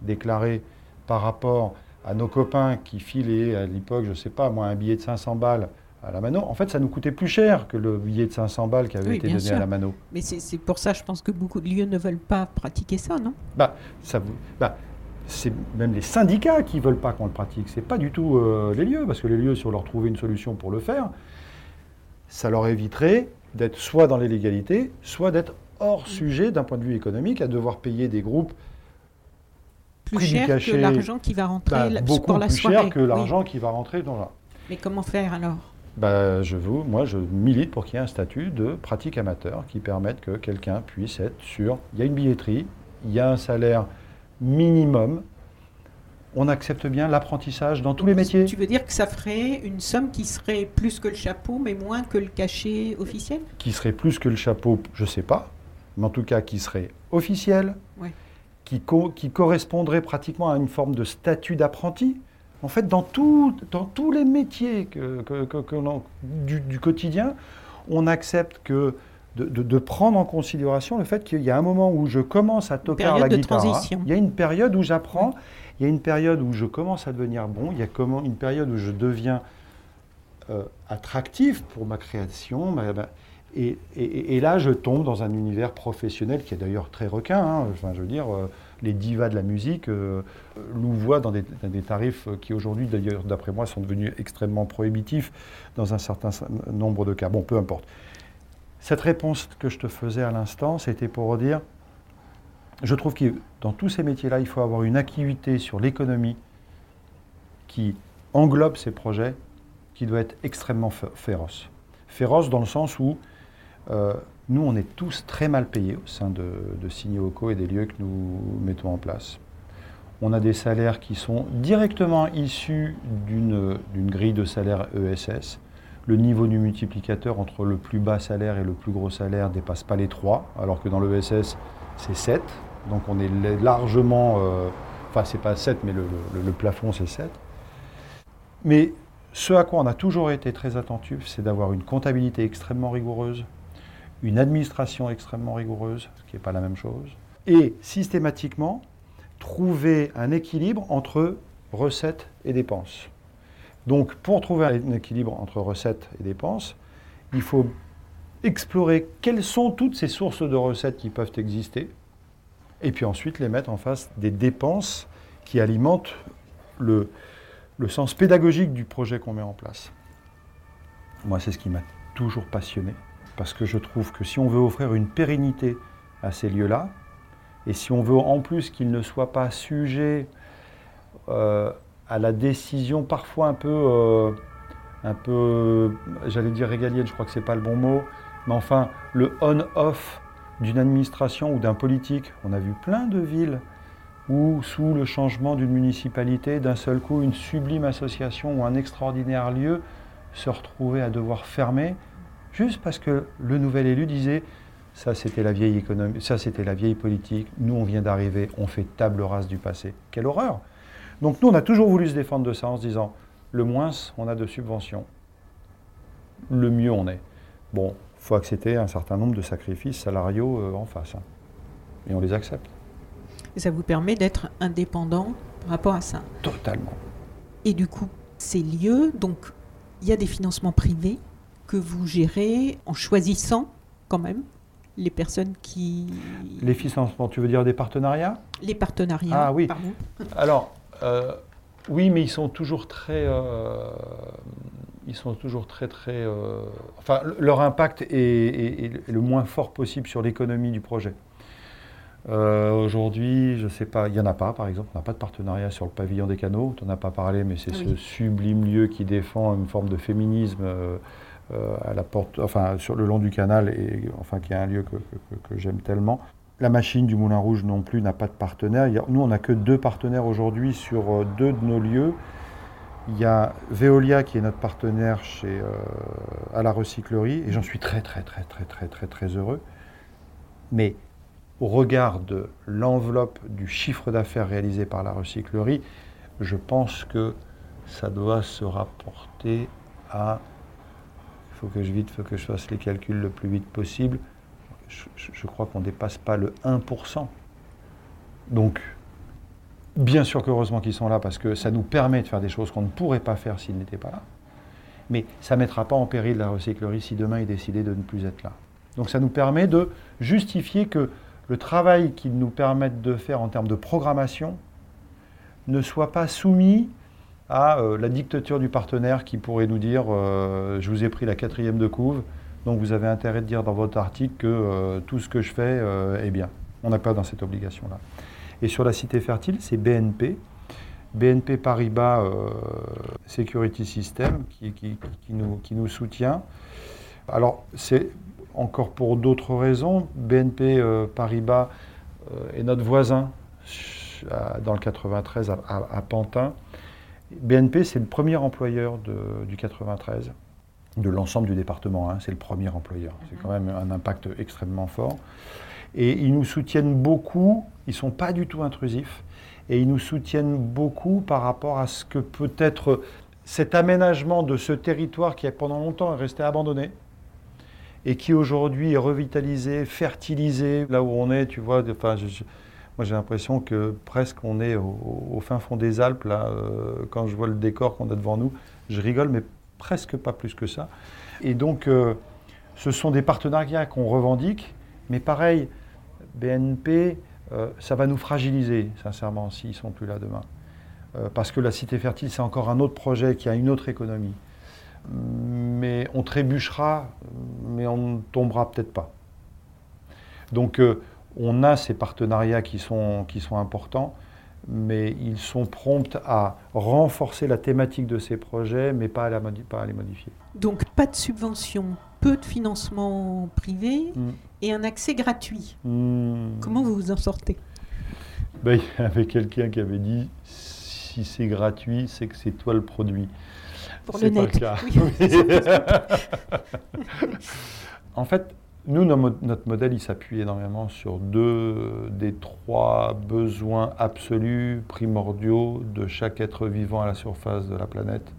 déclaré par rapport à nos copains qui filaient à l'époque, je ne sais pas, moi, un billet de 500 balles à la mano, en fait, ça nous coûtait plus cher que le billet de 500 balles qui avait Oui, été donné sûr. à la mano. Mais c'est pour ça, je pense que beaucoup de lieux ne veulent pas pratiquer ça, non? Bah, ça bah, c'est même les syndicats qui veulent pas qu'on le pratique. C'est pas du tout euh, les lieux, parce que les lieux, si on leur trouvait une solution pour le faire, ça leur éviterait d'être soit dans l'illégalité, soit d'être hors sujet d'un point de vue économique, à devoir payer des groupes Plus cher que l'argent qui va rentrer bah, la- beaucoup pour la plus soirée. cher que Oui. l'argent qui va rentrer dans la. Mais comment faire alors? Bah, je vous, moi, je milite pour qu'il y ait un statut de pratique amateur qui permette que quelqu'un puisse être sûr. Il y a une billetterie, il y a un salaire minimum. On accepte bien l'apprentissage dans tous les métiers? Tu veux dire que ça ferait une somme qui serait plus que le chapeau, mais moins que le cachet officiel? Qui serait plus que le chapeau, je ne sais pas, mais en tout cas qui serait officiel, Ouais. qui, co- qui correspondrait pratiquement à une forme de statut d'apprenti. En fait, dans, tout- dans tous les métiers que, que- que- que l'on- du, du quotidien, on accepte que de, de- de prendre en considération le fait qu'il y a un moment où je commence à toquer la guitare. hein. transition. Il y a une période où j'apprends, il y a une période où je commence à devenir bon, il y a comment, une période où je deviens euh, attractif pour ma création. ma- ma- et, et- et là, je tombe dans un univers professionnel qui est d'ailleurs très requin. hein. Enfin, je veux dire, euh, les divas de la musique euh, louvoient dans des, dans des tarifs qui aujourd'hui, d'ailleurs, d'après moi, sont devenus extrêmement prohibitifs dans un certain nombre de cas. Bon, peu importe. Cette réponse que je te faisais à l'instant, c'était pour dire, je trouve que dans tous ces métiers-là, il faut avoir une acuité sur l'économie qui englobe ces projets, qui doit être extrêmement fé- féroce. Féroce dans le sens où euh, nous, on est tous très mal payés au sein de, de Signeoco et des lieux que nous mettons en place. On a des salaires qui sont directement issus d'une grille de salaire ESS. Le niveau du multiplicateur entre le plus bas salaire et le plus gros salaire ne dépasse pas les 3, alors que dans l'ESS, c'est 7. Donc on est la- largement... euh, enfin, c'est pas 7, mais le, le- le plafond, c'est 7. Mais ce à quoi on a toujours été très attentif, c'est d'avoir une comptabilité extrêmement rigoureuse, une administration extrêmement rigoureuse, ce qui n'est pas la même chose, et systématiquement trouver un équilibre entre recettes et dépenses. Donc pour trouver un équilibre entre recettes et dépenses, il faut explorer quelles sont toutes ces sources de recettes qui peuvent exister, et puis ensuite les mettre en face des dépenses qui alimentent le, le sens pédagogique du projet qu'on met en place. Moi, c'est ce qui m'a toujours passionné, parce que je trouve que si on veut offrir une pérennité à ces lieux-là, et si on veut en plus qu'ils ne soient pas sujets euh, à la décision parfois un peu, euh, un peu, j'allais dire régalienne, je crois que c'est pas le bon mot, mais enfin le on-off d'une administration ou d'un politique. On a vu plein de villes où, sous le changement d'une municipalité, d'un seul coup, une sublime association ou un extraordinaire lieu se retrouvait à devoir fermer, juste parce que le nouvel élu disait ça c'était la vieille économie, ça c'était la vieille politique, nous on vient d'arriver, on fait table rase du passé. Quelle horreur Donc nous on a toujours voulu se défendre de ça en se disant le moins on a de subventions, le mieux on est. Bon, il faut accepter un certain nombre de sacrifices salariaux euh, en face. hein. Et on les accepte. Et ça vous permet d'être indépendant par rapport à ça. Totalement. Et du coup, ces lieux, donc il y a des financements privés que vous gérez en choisissant quand même les personnes qui... Les financements, tu veux dire des partenariats? Les partenariats. Ah oui. pardon. Alors, euh, oui, mais ils sont toujours très. euh, ils sont toujours très très... euh, enfin, le- leur impact est, est- est le moins fort possible sur l'économie du projet. Aujourd'hui, je ne sais pas, il n'y en a pas par exemple, on n'a pas de partenariat sur le pavillon des canaux, tu n'en as pas parlé, mais c'est Ah ce sublime lieu qui défend une forme de féminisme à la porte, enfin, sur le long du canal, et enfin, qui est un lieu que, que- que- que j'aime tellement. La machine du Moulin Rouge non plus n'a pas de partenaire. Nous, on n'a que deux partenaires aujourd'hui sur euh, deux de nos lieux. Il y a Veolia qui est notre partenaire euh, à la recyclerie et j'en suis très très très très très très très heureux. Mais au regard de l'enveloppe du chiffre d'affaires réalisé par la recyclerie, je pense que ça doit se rapporter à. Il faut que je vite, faut que je fasse les calculs le plus vite possible. Je, crois qu'on ne dépasse pas le 1%. Donc, Bien sûr qu'heureusement qu'ils sont là parce que ça nous permet de faire des choses qu'on ne pourrait pas faire s'ils n'étaient pas là. Mais ça ne mettra pas en péril la recyclerie si demain ils décidaient de ne plus être là. Donc ça nous permet de justifier que le travail qu'ils nous permettent de faire en termes de programmation ne soit pas soumis à euh, la dictature du partenaire qui pourrait nous dire euh, je vous ai pris la quatrième de couve, donc vous avez intérêt de dire dans votre article que euh, tout ce que je fais euh, est bien. On n'a pas dans cette obligation-là. Et sur la cité fertile, c'est BNP. BNP Paribas euh, Security System qui, nous, soutient. Alors, c'est encore pour d'autres raisons. BNP Paribas est notre voisin dans le 93 à, Pantin. BNP, c'est le premier employeur du 93, de l'ensemble du département. hein. c'est le premier employeur. C'est quand même un impact extrêmement fort. Et ils nous soutiennent beaucoup, ils ne sont pas du tout intrusifs, et ils nous soutiennent beaucoup par rapport à ce que peut être cet aménagement de ce territoire qui pendant longtemps est resté abandonné, et qui aujourd'hui est revitalisé, fertilisé, là où on est, tu vois, moi j'ai l'impression que presque on est au, au fin fond des Alpes, là, euh, quand je vois le décor qu'on a devant nous, je rigole, mais presque pas plus que ça. Et donc, euh, ce sont des partenariats qu'on revendique, mais pareil, BNP, euh, ça va nous fragiliser, sincèrement, s'ils ne sont plus là demain. Euh, parce que la Cité Fertile, c'est encore un autre projet qui a une autre économie. Mais on trébuchera, mais on ne tombera peut-être pas. Donc, on a ces partenariats qui sont importants, mais ils sont prompts à renforcer la thématique de ces projets, mais pas à, la modi- pas à les modifier. Donc pas de subvention, peu de financement privé Mm. et un accès gratuit. Hmm. Comment vous vous en sortez? Ben, il y avait quelqu'un qui avait dit si c'est gratuit, c'est que c'est toi le produit. Pour le pas net. cas. Oui. en fait, nous, notre modèle, il s'appuie énormément sur deux des trois besoins absolus, primordiaux de chaque être vivant à la surface de la planète.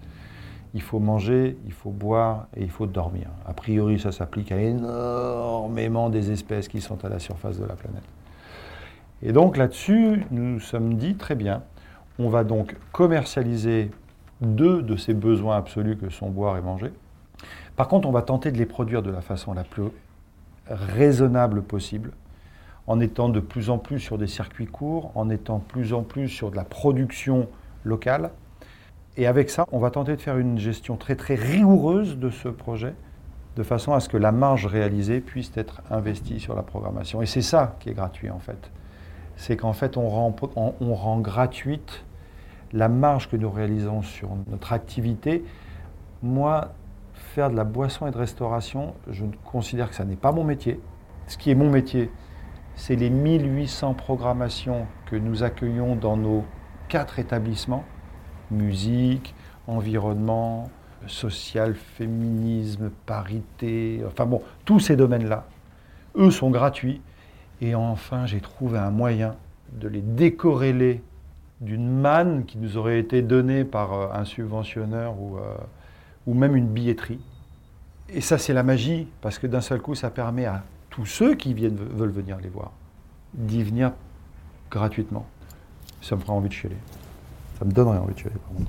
Il faut manger, il faut boire et il faut dormir. A priori, ça s'applique à énormément des espèces qui sont à la surface de la planète. Et donc là-dessus, nous nous sommes dit, très bien, on va donc commercialiser deux de ces besoins absolus que sont boire et manger. Par contre, on va tenter de les produire de la façon la plus raisonnable possible, en étant de plus en plus sur des circuits courts, en étant de plus en plus sur de la production locale. Et avec ça, on va tenter de faire une gestion très très rigoureuse de ce projet, de façon à ce que la marge réalisée puisse être investie sur la programmation. Et c'est ça qui est gratuit en fait. C'est qu'en fait, on rend, on- on rend gratuite la marge que nous réalisons sur notre activité. Moi, faire de la boisson et de restauration, je considère que ça n'est pas mon métier. Ce qui est mon métier, c'est les 1800 programmations que nous accueillons dans nos quatre établissements musique, environnement, social, féminisme, parité, enfin bon, tous ces domaines-là, eux sont gratuits. Et enfin, j'ai trouvé un moyen de les décorréler d'une manne qui nous aurait été donnée par euh, un subventionneur ou, euh, ou même une billetterie. Et ça, c'est la magie, parce que d'un seul coup, ça permet à tous ceux qui viennent, veulent venir les voir d'y venir gratuitement. Ça me fera envie de chialer. Ça me donnerait envie de chialer, pardon.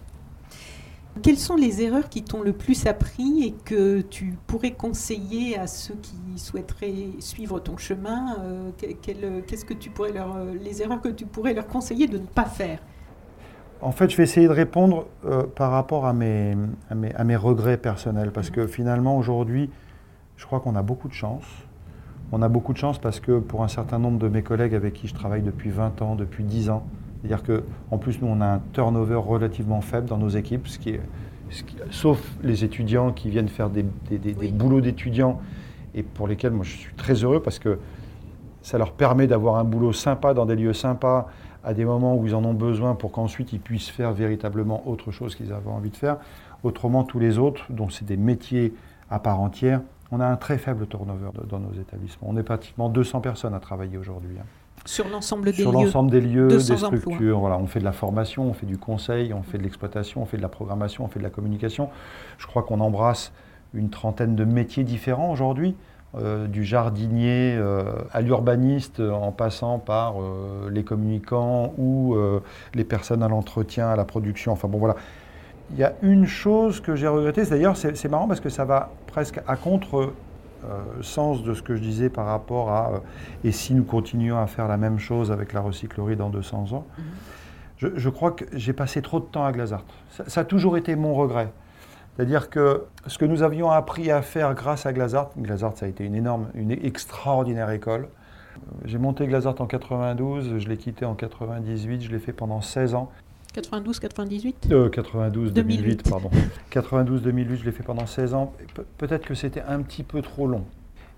Quelles sont les erreurs qui t'ont le plus appris et que tu pourrais conseiller à ceux qui souhaiteraient suivre ton chemin euh, quelles- Qu'est-ce que tu pourrais leur, euh, les erreurs que tu pourrais leur conseiller de ne pas faire? En fait, je vais essayer de répondre euh, par rapport à mes, à, mes, à mes regrets personnels, parce que finalement, aujourd'hui, je crois qu'on a beaucoup de chance. On a beaucoup de chance parce que pour un certain nombre de mes collègues avec qui je travaille depuis 20 ans, depuis 10 ans, c'est-à-dire qu'en plus, nous, on a un turnover relativement faible dans nos équipes, ce qui est, ce qui- sauf les étudiants qui viennent faire des, des- des- des boulots d'étudiants et pour lesquels moi je suis très heureux parce que ça leur permet d'avoir un boulot sympa dans des lieux sympas à des moments où ils en ont besoin pour qu'ensuite ils puissent faire véritablement autre chose qu'ils avaient envie de faire. Autrement, tous les autres, dont c'est des métiers à part entière, on a un très faible turnover dans nos établissements. On est pratiquement 200 personnes à travailler aujourd'hui. hein Sur l'ensemble des sur lieux. l'ensemble des lieux, 200 des emplois. structures. Voilà, on fait de la formation, on fait du conseil, on fait de l'exploitation, on fait de la programmation, on fait de la communication. Je crois qu'on embrasse une trentaine de métiers différents aujourd'hui, euh, du jardinier euh, à l'urbaniste, euh, en passant par les communicants ou les personnes à l'entretien, à la production. Enfin bon, voilà. Il y a une chose que j'ai regrettée, c'est d'ailleurs c'est marrant parce que ça va presque à contre euh, sens de ce que je disais par rapport à euh, et si nous continuons à faire la même chose avec la recyclerie dans 200 ans. je, je crois que j'ai passé trop de temps à Glazart. Ça, ça a toujours été mon regret. C'est-à-dire que ce que nous avions appris à faire grâce à Glazart, Glazart ça a été une énorme, une extraordinaire école. Euh, J'ai monté Glazart en 92, je l'ai quitté en 98, je l'ai fait pendant 16 ans. 92, 98 Euh, 92, 2008, 2008. pardon. 92, 2008, je l'ai fait pendant 16 ans. Pe- Peut-être que c'était un petit peu trop long.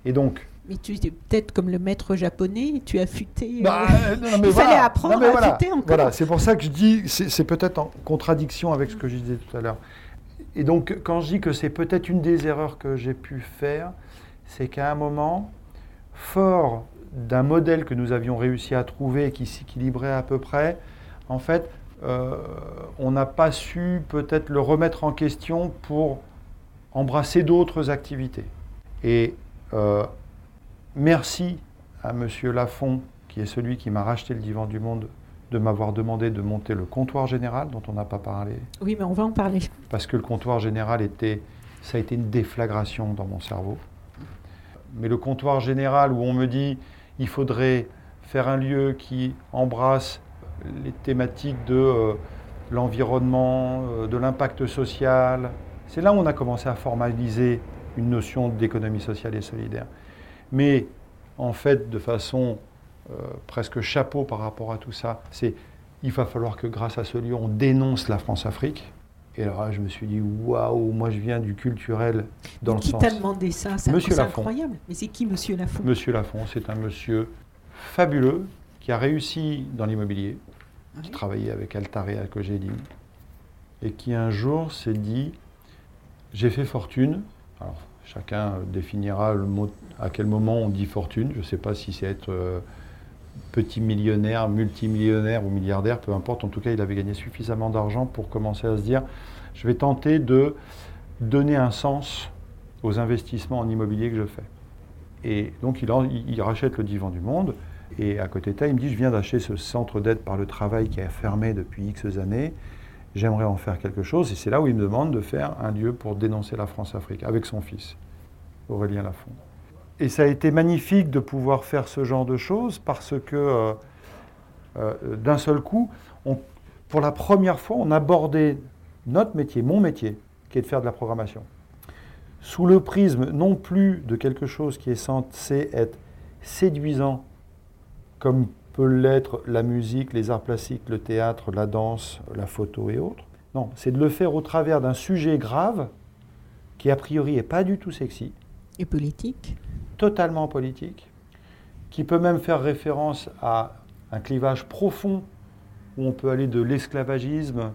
Et donc, Mais tu étais peut-être comme le maître japonais, tu as affûté. euh, Bah, euh, non, mais il fallait apprendre Non, mais à voilà. affûter encore. Voilà, c'est pour ça que je dis, c'est peut-être en contradiction avec ce que je disais tout à l'heure. Et donc, quand je dis que c'est peut-être une des erreurs que j'ai pu faire, c'est qu'à un moment, fort d'un modèle que nous avions réussi à trouver et qui s'équilibrait à peu près, en fait, euh, on n'a pas su peut-être le remettre en question pour embrasser d'autres activités. Et euh, merci à Monsieur Lafont, qui est celui qui m'a racheté le divan du monde, de m'avoir demandé de monter le comptoir général, dont on n'a pas parlé, Oui, mais on va en parler. parce que le comptoir général était, ça a été une déflagration dans mon cerveau. Mais le comptoir général où on me dit il faudrait faire un lieu qui embrasse les thématiques de euh, l'environnement, euh, de l'impact social, c'est là où on a commencé à formaliser une notion d'économie sociale et solidaire. Mais en fait, de façon presque chapeau par rapport à tout ça, c'est il va falloir que grâce à ce lieu, on dénonce la France-Afrique. Et alors là, je me suis dit, waouh, moi je viens du culturel dans le qui sens. t'a demandé ça? C'est incroyable. Mais c'est qui, Monsieur Lafont? Monsieur Lafont, c'est un monsieur fabuleux qui a réussi dans l'immobilier, qui Oui. travaillait avec Altarea que j'ai dit, et qui un jour s'est dit j'ai fait fortune. Alors chacun euh, définira le mot, à quel moment on dit fortune. Je ne sais pas si c'est être euh, petit millionnaire, multimillionnaire ou milliardaire, peu importe. En tout cas, il avait gagné suffisamment d'argent pour commencer à se dire je vais tenter de donner un sens aux investissements en immobilier que je fais. Et donc il, rachète le divan du monde. Et à côté de ça, il me dit, je viens d'acheter ce centre d'aide par le travail qui est fermé depuis X années. J'aimerais en faire quelque chose. Et c'est là où il me demande de faire un lieu pour dénoncer la France-Afrique avec son fils, Aurélien Lafont. Et ça a été magnifique de pouvoir faire ce genre de choses parce que euh, euh, d'un seul coup, pour la première fois, on abordait notre métier, mon métier, qui est de faire de la programmation. Sous le prisme non plus de quelque chose qui est censé être séduisant, comme peut l'être la musique, les arts plastiques, le théâtre, la danse, la photo et autres. Non, c'est de le faire au travers d'un sujet grave qui a priori n'est pas du tout sexy, Et politique totalement politique, qui peut même faire référence à un clivage profond où on peut aller de l'esclavagisme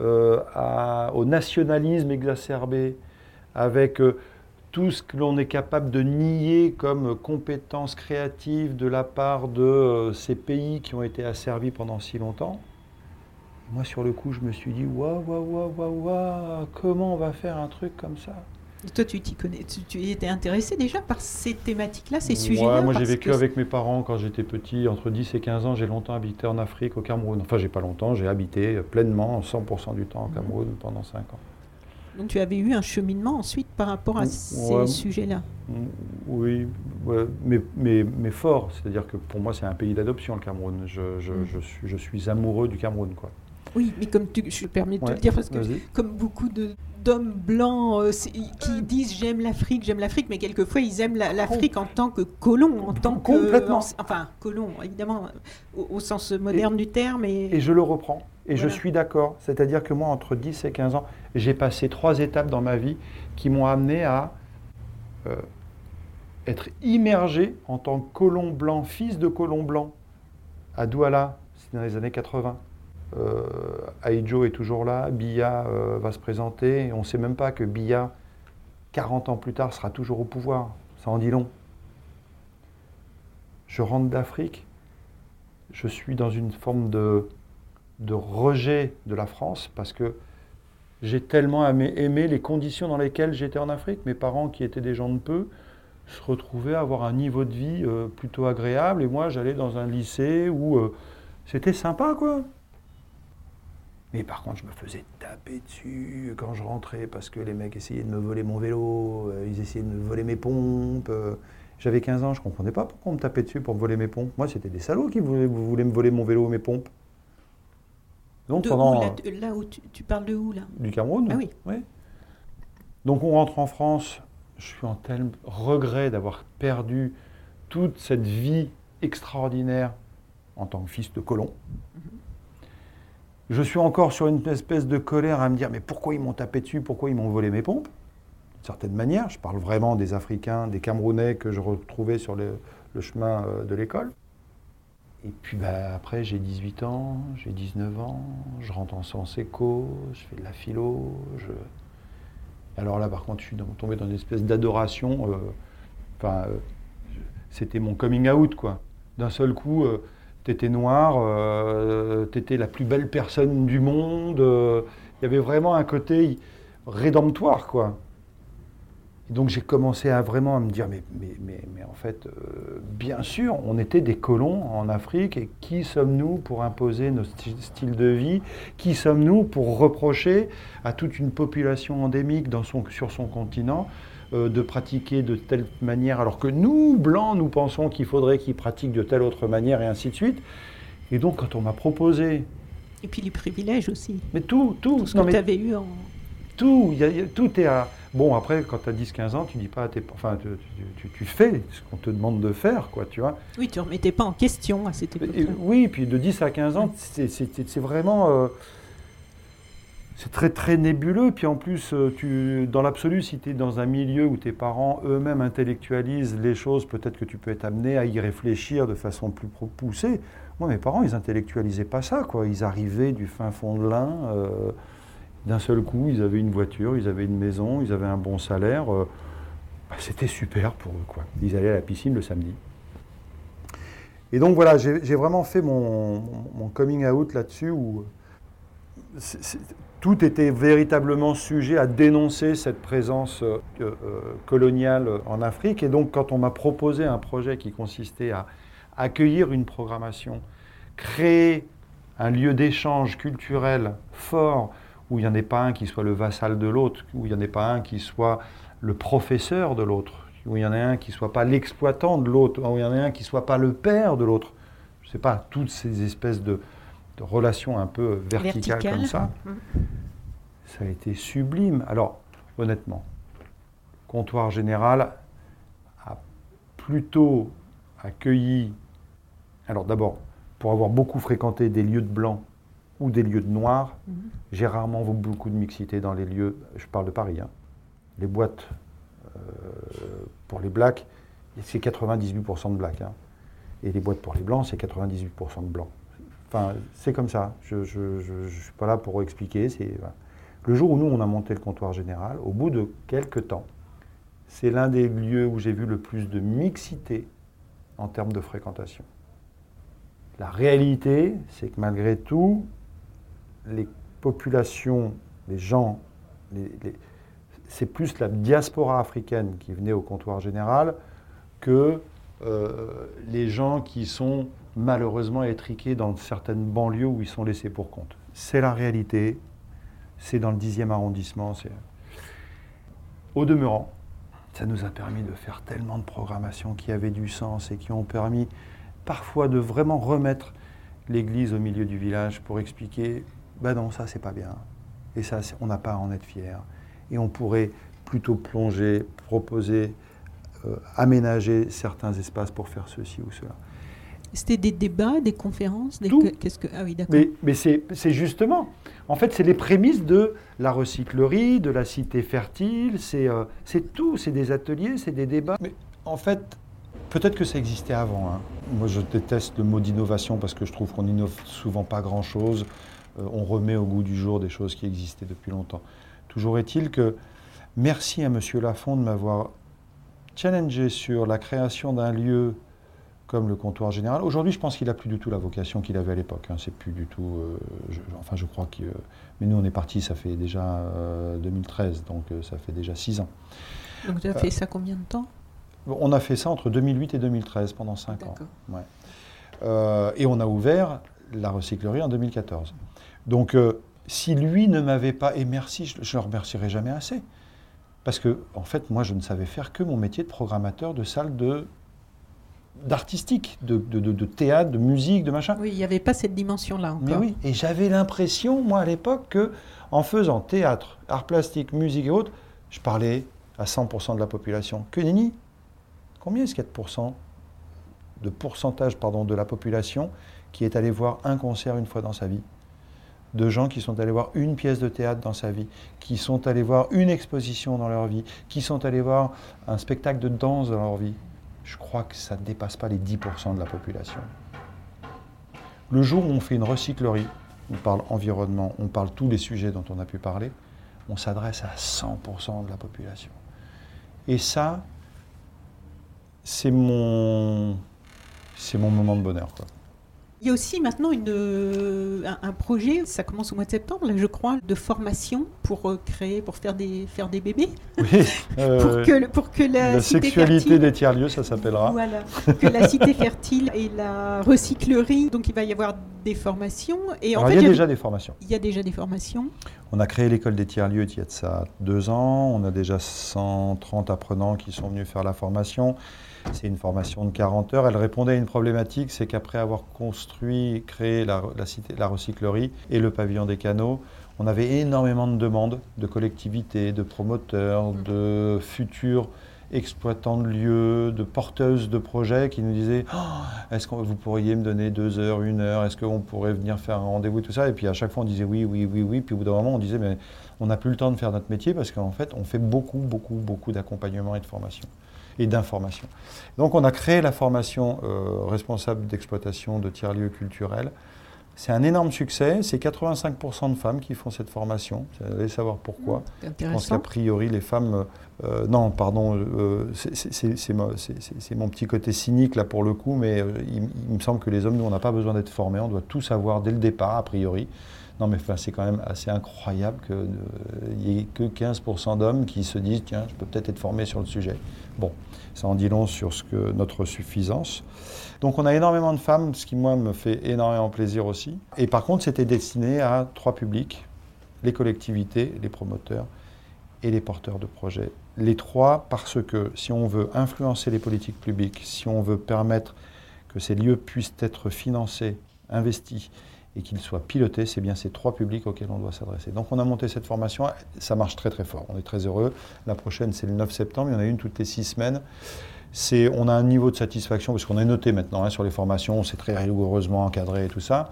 euh, au nationalisme exacerbé, avec euh, tout ce que l'on est capable de nier comme compétences créatives de la part de euh, ces pays qui ont été asservis pendant si longtemps. Moi, sur le coup, je me suis dit, waouh, waouh, waouh, waouh, comment on va faire un truc comme ça? Toi, tu t'y connais, tu, tu étais intéressé déjà par ces thématiques-là, ces Ouais, sujets-là moi j'ai vécu que avec mes parents quand j'étais petit, entre 10 et 15 ans, j'ai longtemps habité en Afrique, au Cameroun. Enfin, j'ai pas longtemps, j'ai habité pleinement, 100% du temps au Cameroun pendant 5 ans. Donc tu avais eu un cheminement ensuite par rapport à ces sujets-là? Oui, ouais, mais, mais, mais fort, c'est-à-dire que pour moi c'est un pays d'adoption le Cameroun. Je, je, je suis, je suis amoureux du Cameroun. Quoi. Oui, mais comme tu, je me permets de te le dire, parce que comme beaucoup de d'hommes blancs euh, qui disent j'aime l'Afrique, j'aime l'Afrique, mais quelquefois ils aiment la- l'Afrique en tant que colon, en tant que... Complètement. en- enfin, colon, évidemment, au, au sens moderne du terme. Et, Et je le reprends. Et je suis d'accord. C'est-à-dire que moi, entre 10 et 15 ans, j'ai passé trois étapes dans ma vie qui m'ont amené à euh, être immergé en tant que colon blanc, fils de colon blanc, à Douala, c'est dans les années 80. Euh, Aïdjo est toujours là, Biya euh, va se présenter. On ne sait même pas que Biya, 40 ans plus tard, sera toujours au pouvoir. Ça en dit long. Je rentre d'Afrique, je suis dans une forme de, de rejet de la France parce que j'ai tellement aimé, les conditions dans lesquelles j'étais en Afrique. Mes parents, qui étaient des gens de peu, se retrouvaient à avoir un niveau de vie euh, plutôt agréable et moi, j'allais dans un lycée où c'était sympa, quoi. Mais par contre, je me faisais taper dessus quand je rentrais parce que les mecs essayaient de me voler mon vélo, euh, ils essayaient de me voler mes pompes. euh. J'avais 15 ans, je ne comprenais pas pourquoi on me tapait dessus pour me voler mes pompes. Moi, c'était des salauds qui voulaient, voulaient me voler mon vélo et mes pompes. Donc de pendant où, là, où tu, tu parles de où là? Du Cameroun? Ah oui. Donc on rentre en France. Je suis en tel regret d'avoir perdu toute cette vie extraordinaire en tant que fils de colon. Je suis encore sur une espèce de colère à me dire mais pourquoi ils m'ont tapé dessus, pourquoi ils m'ont volé mes pompes? D'une certaine manière, je parle vraiment des Africains, des Camerounais que je retrouvais sur le, chemin euh, de l'école. Et puis bah, après, j'ai 18 ans, j'ai 19 ans, je rentre en sciences éco, je fais de la philo. Je... Alors là, par contre, je suis tombé dans une espèce d'adoration. euh, euh, c'était mon coming out, quoi. D'un seul coup, t'étais noir, euh, t'étais la plus belle personne du monde. euh, Il y avait vraiment un côté rédemptoire, quoi. Donc j'ai commencé à vraiment à me dire, mais, en fait, euh, bien sûr, on était des colons en Afrique, et qui sommes-nous pour imposer nos styles de vie? Qui sommes-nous pour reprocher à toute une population endémique sur son continent euh, de pratiquer de telle manière, alors que nous, Blancs, nous pensons qu'il faudrait qu'ils pratiquent de telle autre manière, et ainsi de suite Et donc quand on m'a proposé, Et puis les privilèges aussi. mais tout, tout, Tout ce non, que tu avais eu en... tout, il y a- il y a- tout est à... Bon, après, quand tu as 10-15 ans, tu dis pas à tes... Enfin, tu, tu- tu- tu fais ce qu'on te demande de faire, quoi, tu vois. Oui, tu ne remettais pas en question à cette Et- époque-là. oui, puis de 10 à 15 ans, c'est- c'est c'est vraiment... euh, c'est très, très nébuleux. Puis en plus, euh, dans l'absolu, si tu es dans un milieu où tes parents eux-mêmes intellectualisent les choses, peut-être que tu peux être amené à y réfléchir de façon plus poussée. Moi, mes parents, ils intellectualisaient pas ça, quoi. Ils arrivaient du fin fond de l'Ain. euh, d'un seul coup, ils avaient une voiture, ils avaient une maison, ils avaient un bon salaire. euh, bah, C'était super pour eux, quoi. Ils allaient à la piscine le samedi. Et donc voilà, j'ai vraiment fait mon, mon coming out là-dessus où c'est- tout était véritablement sujet à dénoncer cette présence euh, euh, coloniale en Afrique. Et donc quand on m'a proposé un projet qui consistait à accueillir une programmation, créer un lieu d'échange culturel fort, où il n'y en ait pas un qui soit le vassal de l'autre, où il n'y en ait pas un qui soit le professeur de l'autre, où il y en a un qui ne soit pas l'exploitant de l'autre, où il y en a un qui ne soit pas le père de l'autre. Je ne sais pas, toutes ces espèces de, de relations un peu Verticales. comme ça, ça a été sublime. Alors, honnêtement, le comptoir général a plutôt accueilli, alors d'abord, pour avoir beaucoup fréquenté des lieux de blancs ou des lieux de noirs, Mhm. j'ai rarement vu beaucoup de mixité dans les lieux, je parle de Paris, hein. les boîtes euh, pour les blacks, c'est 98% de blacks. hein. Et les boîtes pour les blancs, c'est 98% de blancs. Enfin, c'est comme ça. Je ne suis pas là pour expliquer. Le jour où nous, on a monté le comptoir général, au bout de quelques temps, c'est l'un des lieux où j'ai vu le plus de mixité en termes de fréquentation. La réalité, c'est que malgré tout, les populations, les gens, c'est plus la diaspora africaine qui venait au comptoir général que euh, les gens qui sont malheureusement étriqués dans certaines banlieues où ils sont laissés pour compte. C'est la réalité, c'est dans le 10e arrondissement. Au demeurant, ça nous a permis de faire tellement de programmations qui avaient du sens et qui ont permis parfois de vraiment remettre l'église au milieu du village pour expliquer ben non, ça c'est pas bien. Et ça, on n'a pas à en être fier. Et on pourrait plutôt plonger, proposer, euh, aménager certains espaces pour faire ceci ou cela. C'était des débats, des conférences des. Qu'est-ce que ah oui d'accord. Mais, mais c'est justement, en fait, c'est les prémices de la recyclerie, de la cité fertile, c'est euh, c'est tout, c'est des ateliers, c'est des débats. Mais en fait, peut-être que ça existait avant. hein. Moi, je déteste le mot d'innovation parce que je trouve qu'on innove souvent pas grand-chose. Euh, on remet au goût du jour des choses qui existaient depuis longtemps. Toujours est-il que merci à Monsieur Lafont de m'avoir challengé sur la création d'un lieu comme le comptoir général. Aujourd'hui, je pense qu'il n'a plus du tout la vocation qu'il avait à l'époque. hein. C'est plus du tout. euh, je- enfin, je crois que. mais nous, on est parti, ça fait déjà euh, 2013, donc euh, ça fait déjà six ans. Donc tu as fait ça combien de temps? On a fait ça entre 2008 et 2013, pendant cinq ans. D'accord. Ouais. Euh, et on a ouvert la recyclerie en 2014. Donc, euh, si lui ne m'avait pas, et merci, je ne le remercierai jamais assez, parce que, en fait, moi, je ne savais faire que mon métier de programmateur de salle de d'artistique, de, de- de- de théâtre, de musique, de machin. Oui, il n'y avait pas cette dimension-là encore. Mais oui, et j'avais l'impression, moi, à l'époque, que en faisant théâtre, art plastique, musique et autres, je parlais à 100% de la population. Que nenni Combien est-ce qu'il y a de pourcent de pourcentage pardon, de la population qui est allé voir un concert une fois dans sa vie? De gens qui sont allés voir une pièce de théâtre dans sa vie, qui sont allés voir une exposition dans leur vie, qui sont allés voir un spectacle de danse dans leur vie. Je crois que ça ne dépasse pas les 10% de la population. Le jour où on fait une recyclerie, on parle environnement, on parle tous les sujets dont on a pu parler, on s'adresse à 100% de la population. Et ça, c'est mon, c'est mon moment de bonheur. Il y a aussi maintenant une, euh, un, un projet, ça commence au mois de septembre, là, je crois, de formation pour euh, créer, pour faire des, faire des bébés, Oui, pour, euh, que, le- pour que la, la cité sexualité fertile- des tiers-lieux, ça s'appellera. Voilà, que la cité fertile et la recyclerie, donc il va y avoir des formations. Et en Alors, fait, il y a déjà des formations. il y a déjà des formations. On a créé l'école des tiers-lieux il y a de ça deux ans. On a déjà 130 apprenants qui sont venus faire la formation. C'est une formation de 40 heures. Elle répondait à une problématique, c'est qu'après avoir construit, créé la, la cité, la recyclerie et le pavillon des canaux, on avait énormément de demandes de collectivités, de promoteurs, de futurs exploitants de lieux, de porteuses de projets qui nous disaient Oh, est-ce que vous pourriez me donner deux heures, une heure? Est-ce qu'on pourrait venir faire un rendez-vous, tout ça? Et puis à chaque fois, on disait oui, oui, oui, oui. Puis au bout d'un moment, on disait mais on n'a plus le temps de faire notre métier parce qu'en fait, on fait beaucoup, beaucoup, beaucoup d'accompagnement et de formation et d'information. Donc on a créé la formation euh, responsable d'exploitation de tiers-lieux culturels. C'est un énorme succès. C'est 85% de femmes qui font cette formation. Vous allez savoir pourquoi. C'est Je pense qu'a priori, les femmes. euh, non, pardon, euh, c'est- c'est- c'est c'est mo- c'est- c'est- c'est mon petit côté cynique là pour le coup, mais euh, il, il me semble que les hommes, nous, on n'a pas besoin d'être formés, on doit tout savoir dès le départ, a priori. Non, mais enfin, c'est quand même assez incroyable qu'il n'y ait que 15% d'hommes qui se disent tiens, je peux peut-être être formé sur le sujet. Bon, ça en dit long sur notre suffisance. Donc on a énormément de femmes, ce qui moi me fait énormément plaisir aussi. Et par contre, c'était destiné à trois publics les collectivités, les promoteurs et les porteurs de projets. Les trois parce que si on veut influencer les politiques publiques, si on veut permettre que ces lieux puissent être financés, investis et qu'ils soient pilotés, c'est bien ces trois publics auxquels on doit s'adresser. Donc on a monté cette formation, ça marche très très fort, on est très heureux. La prochaine c'est le 9 septembre, il y en a une toutes les six semaines. C'est, on a un niveau de satisfaction, parce qu'on est noté maintenant hein, sur les formations, c'est très rigoureusement encadré et tout ça.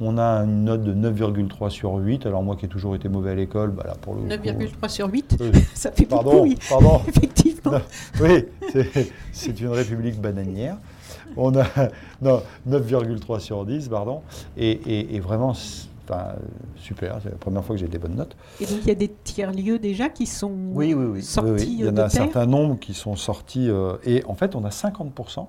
On a une note de 9,3 sur 8. Alors moi qui ai toujours été mauvais à l'école, bah là pour le coup, 9,3 sur 8, euh, ça fait Pardon, beaucoup, oui. pardon. Effectivement. Non, oui, c'est une république bananière. On a non, 9,3 sur 10, pardon. Et, et- et vraiment, enfin, super, c'est la première fois que j'ai des bonnes notes. Et donc il y a des tiers-lieux déjà qui sont Oui, oui, oui. sortis Oui, oui. Il y en a un certain nombre qui sont sortis. euh, et en fait, on a 50%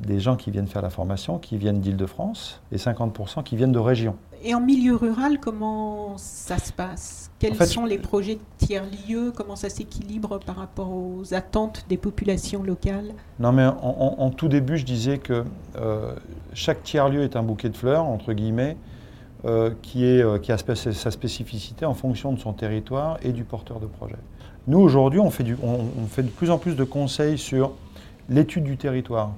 des gens qui viennent faire la formation qui viennent d'Île-de-France et 50% qui viennent de régions. Et en milieu rural, comment ça se passe? Quels En fait, sont les projets de tiers-lieux? Comment ça s'équilibre par rapport aux attentes des populations locales? Non, mais en, en- en tout début, je disais que euh, chaque tiers-lieu est un bouquet de fleurs, entre guillemets, euh, qui, est, euh, qui a sa spécificité en fonction de son territoire et du porteur de projet. Nous, aujourd'hui, on, on, on fait de plus en plus de conseils sur l'étude du territoire.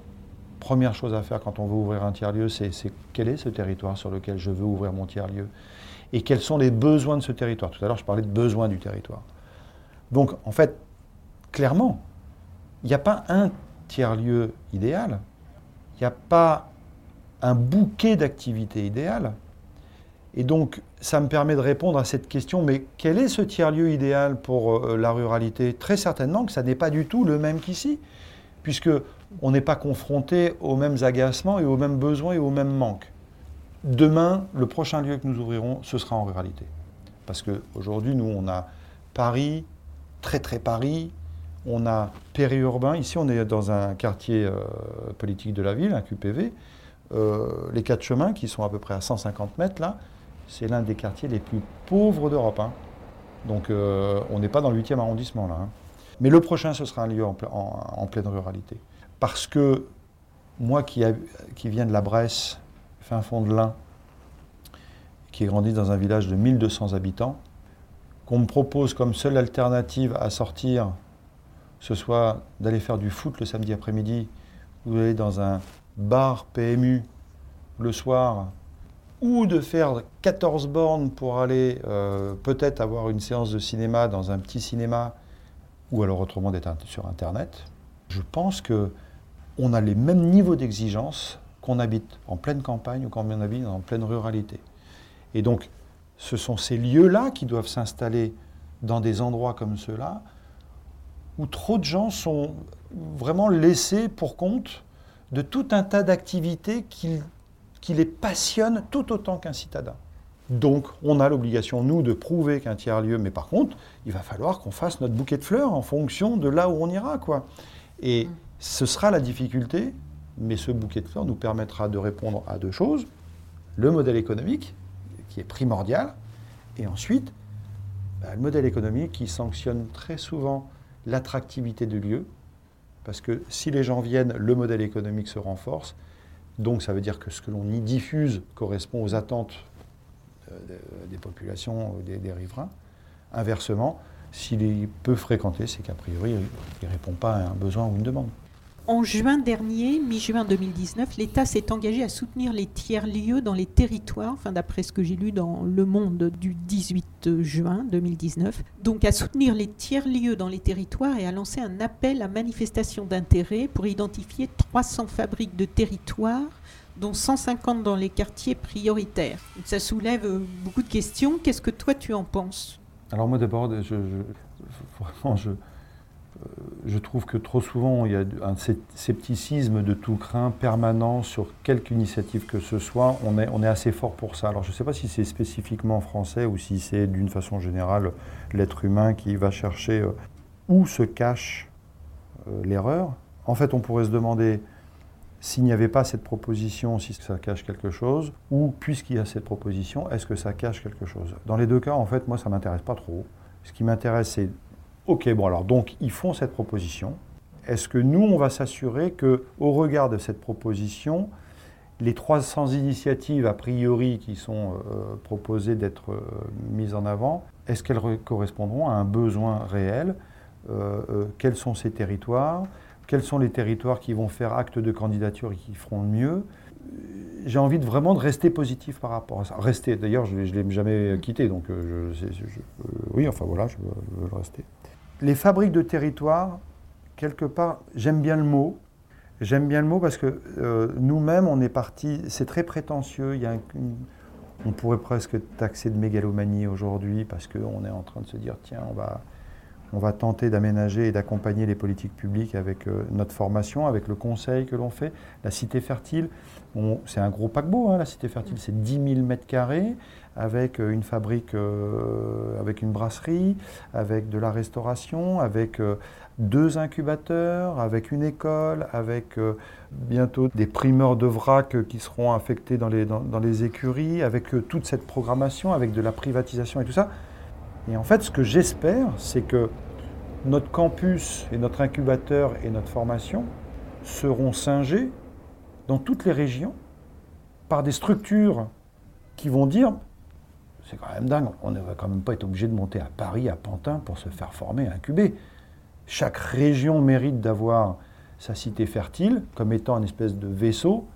Première chose à faire quand on veut ouvrir un tiers-lieu, c'est quel est ce territoire sur lequel je veux ouvrir mon tiers-lieu et quels sont les besoins de ce territoire. Tout à l'heure, je parlais de besoins du territoire. Donc, en fait, clairement, il n'y a pas un tiers-lieu idéal, il n'y a pas un bouquet d'activités idéales. Et donc, ça me permet de répondre à cette question, mais quel est ce tiers-lieu idéal pour euh, la ruralité? Très certainement que ça n'est pas du tout le même qu'ici, puisque on n'est pas confronté aux mêmes agacements et aux mêmes besoins et aux mêmes manques. Demain, le prochain lieu que nous ouvrirons, ce sera en ruralité. Parce qu'aujourd'hui, nous, on a Paris, très très Paris, on a périurbain. Ici, on est dans un quartier euh, politique de la ville, un QPV. Euh, les quatre chemins, qui sont à peu près à 150 mètres là, c'est l'un des quartiers les plus pauvres d'Europe. Hein. Donc euh, on n'est pas dans le 8e arrondissement là. Hein. Mais le prochain, ce sera un lieu en, pleine ruralité. Parce que moi qui, qui, viens de la Bresse, fin fond de l'Ain, qui ai grandi dans un village de 1200 habitants, qu'on me propose comme seule alternative à sortir, ce soit d'aller faire du foot le samedi après-midi, ou d'aller dans un bar PMU le soir ou de faire 14 bornes pour aller euh, peut-être avoir une séance de cinéma dans un petit cinéma, ou alors autrement d'être sur Internet, je pense que on a les mêmes niveaux d'exigence qu'on habite en pleine campagne ou qu'on habite en pleine ruralité. Et donc, ce sont ces lieux-là qui doivent s'installer dans des endroits comme ceux-là, où trop de gens sont vraiment laissés pour compte de tout un tas d'activités qui les passionne tout autant qu'un citadin. Donc, on a l'obligation, nous, de prouver qu'un tiers-lieu, mais par contre, il va falloir qu'on fasse notre bouquet de fleurs en fonction de là où on ira, quoi. Et mm. Ce sera la difficulté, mais ce bouquet de fleurs nous permettra de répondre à deux choses. Le modèle économique, qui est primordial, et ensuite, bah, le modèle économique qui sanctionne très souvent l'attractivité du lieu, parce que si les gens viennent, le modèle économique se renforce, donc ça veut dire que ce que l'on y diffuse correspond aux attentes euh, des populations, des, des riverains. Inversement, s'il est peu fréquenté, c'est qu'a priori, il ne répond pas à un besoin ou une demande. En juin dernier, mi-juin 2019, l'État s'est engagé à soutenir les tiers-lieux dans les territoires, enfin d'après ce que j'ai lu dans Le Monde du 18 juin 2019, donc à soutenir les tiers-lieux dans les territoires et à lancer un appel à manifestation d'intérêt pour identifier 300 fabriques de territoires dont 150 dans les quartiers prioritaires. Ça soulève euh, beaucoup de questions. Qu'est-ce que toi tu en penses? Alors moi d'abord, vraiment, je, je trouve que trop souvent, il y a un scepticisme de tout craint permanent sur quelque initiative que ce soit. On est, on est assez fort pour ça. Alors je ne sais pas si c'est spécifiquement français ou si c'est d'une façon générale l'être humain qui va chercher euh, où se cache euh, l'erreur. En fait, on pourrait se demander s'il n'y avait pas cette proposition, si ça cache quelque chose, ou puisqu'il y a cette proposition, est-ce que ça cache quelque chose? Dans les deux cas, en fait, moi, ça ne m'intéresse pas trop. Ce qui m'intéresse, c'est Ok, bon alors donc ils font cette proposition. Est-ce que nous, on va s'assurer que, au regard de cette proposition, les 300 initiatives a priori qui sont euh, proposées d'être euh, mises en avant, est-ce qu'elles correspondront à un besoin réel euh, Quels sont ces territoires Quels sont les territoires qui vont faire acte de candidature et qui feront le mieux? J'ai envie de vraiment de rester positif par rapport à ça. Rester, d'ailleurs, je ne l'ai jamais quitté, donc je, oui, enfin voilà, je veux rester les fabriques de territoire, quelque part, j'aime bien le mot. J'aime bien le mot parce que euh, nous-mêmes, on est parti, c'est très prétentieux. On pourrait presque taxer de mégalomanie aujourd'hui parce qu'on est en train de se dire tiens, on va, on va tenter d'aménager et d'accompagner les politiques publiques avec euh, notre formation, avec le conseil que l'on fait. La cité fertile, c'est un gros paquebot, hein, la cité fertile, c'est 10 000 mètres carrés avec euh, une fabrique, euh, avec une brasserie, avec de la restauration, avec euh, deux incubateurs, avec une école, avec bientôt des primeurs de vrac qui seront affectés dans les, dans, les écuries, avec toute cette programmation, avec de la privatisation et tout ça. Et en fait, ce que j'espère, c'est que notre campus et notre incubateur et notre formation seront singés dans toutes les régions par des structures qui vont dire c'est quand même dingue. On ne va quand même pas être obligé de monter à Paris, à Pantin, pour se faire former, incuber. Chaque région mérite d'avoir sa cité fertile comme étant une espèce de vaisseau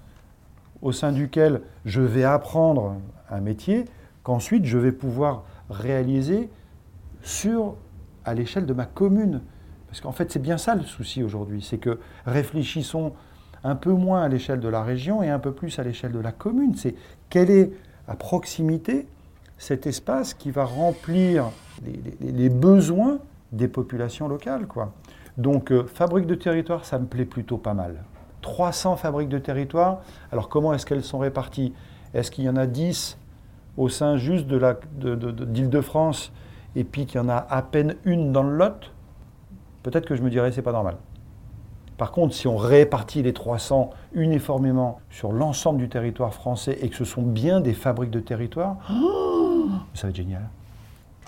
au sein duquel je vais apprendre un métier qu'ensuite je vais pouvoir réaliser sur, à l'échelle de ma commune. Parce qu'en fait, c'est bien ça le souci aujourd'hui, c'est que réfléchissons un peu moins à l'échelle de la région et un peu plus à l'échelle de la commune. C'est quel est à proximité cet espace qui va remplir les, besoins des populations locales. Quoi. Donc, euh, fabrique de territoire, ça me plaît plutôt pas mal. 300 fabriques de territoire, alors comment est-ce qu'elles sont réparties? Est-ce qu'il y en a 10 au sein juste de d'Île-de-France et puis qu'il y en a à peine une dans le Lot? Peut-être que je me dirais c'est pas normal. Par contre, si on répartit les 300 uniformément sur l'ensemble du territoire français et que ce sont bien des fabriques de territoire, ça va être génial.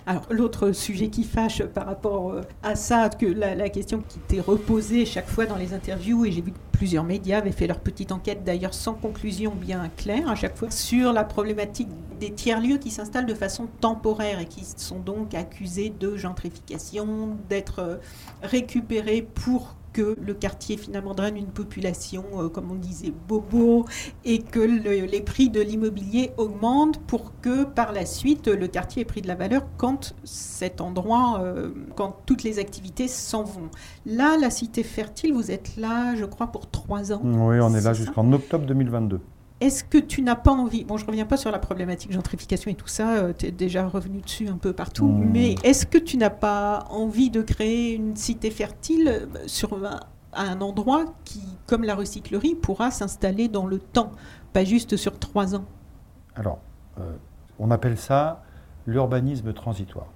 Alors l'autre sujet qui fâche par rapport euh, à ça, que la, question qui t'est reposée chaque fois dans les interviews, et j'ai vu que plusieurs médias avaient fait leur petite enquête d'ailleurs sans conclusion bien claire à chaque fois, sur la problématique des tiers-lieux qui s'installent de façon temporaire et qui sont donc accusés de gentrification, d'être euh, récupérés pour que le quartier finalement draine une population, euh, comme on disait, bobo, et que les prix de l'immobilier augmentent pour que par la suite le quartier ait pris de la valeur quand cet endroit, euh, quand toutes les activités s'en vont. Là, la cité fertile, vous êtes là, je crois, pour trois ans. Oui, on est là jusqu'en octobre 2022. Est-ce que tu n'as pas envie, bon je ne reviens pas sur la problématique gentrification et tout ça, euh, tu es déjà revenu dessus un peu partout, mmh. mais est-ce que tu n'as pas envie de créer une cité fertile euh, sur un, à un endroit qui, comme la recyclerie, pourra s'installer dans le temps, pas juste sur trois ans? Alors, euh, on appelle ça l'urbanisme transitoire.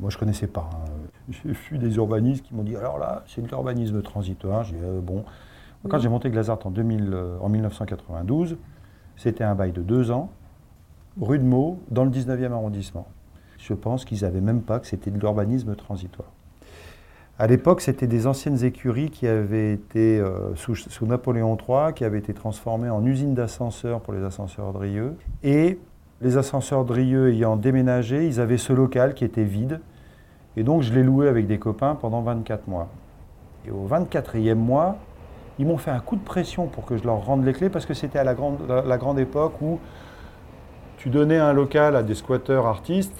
moi, je ne connaissais pas. Hein. J'ai vu des urbanistes qui m'ont dit alors là, c'est de l'urbanisme transitoire. J'ai bon, quand j'ai monté Glazart en, 2000, euh, 1992, c'était un bail de deux ans, rue de Meaux, dans le 19e arrondissement. Je pense qu'ils n'avaient même pas que c'était de l'urbanisme transitoire. À l'époque, c'était des anciennes écuries qui avaient été, euh, sous, Napoléon III, qui avaient été transformées en usines d'ascenseurs pour les ascenseurs Drieux. Et les ascenseurs Drieux ayant déménagé, ils avaient ce local qui était vide. Et donc, je l'ai loué avec des copains pendant 24 mois. Et au 24e mois, ils m'ont fait un coup de pression pour que je leur rende les clés parce que c'était à la grande, la, grande époque où tu donnais un local à des squatteurs artistes,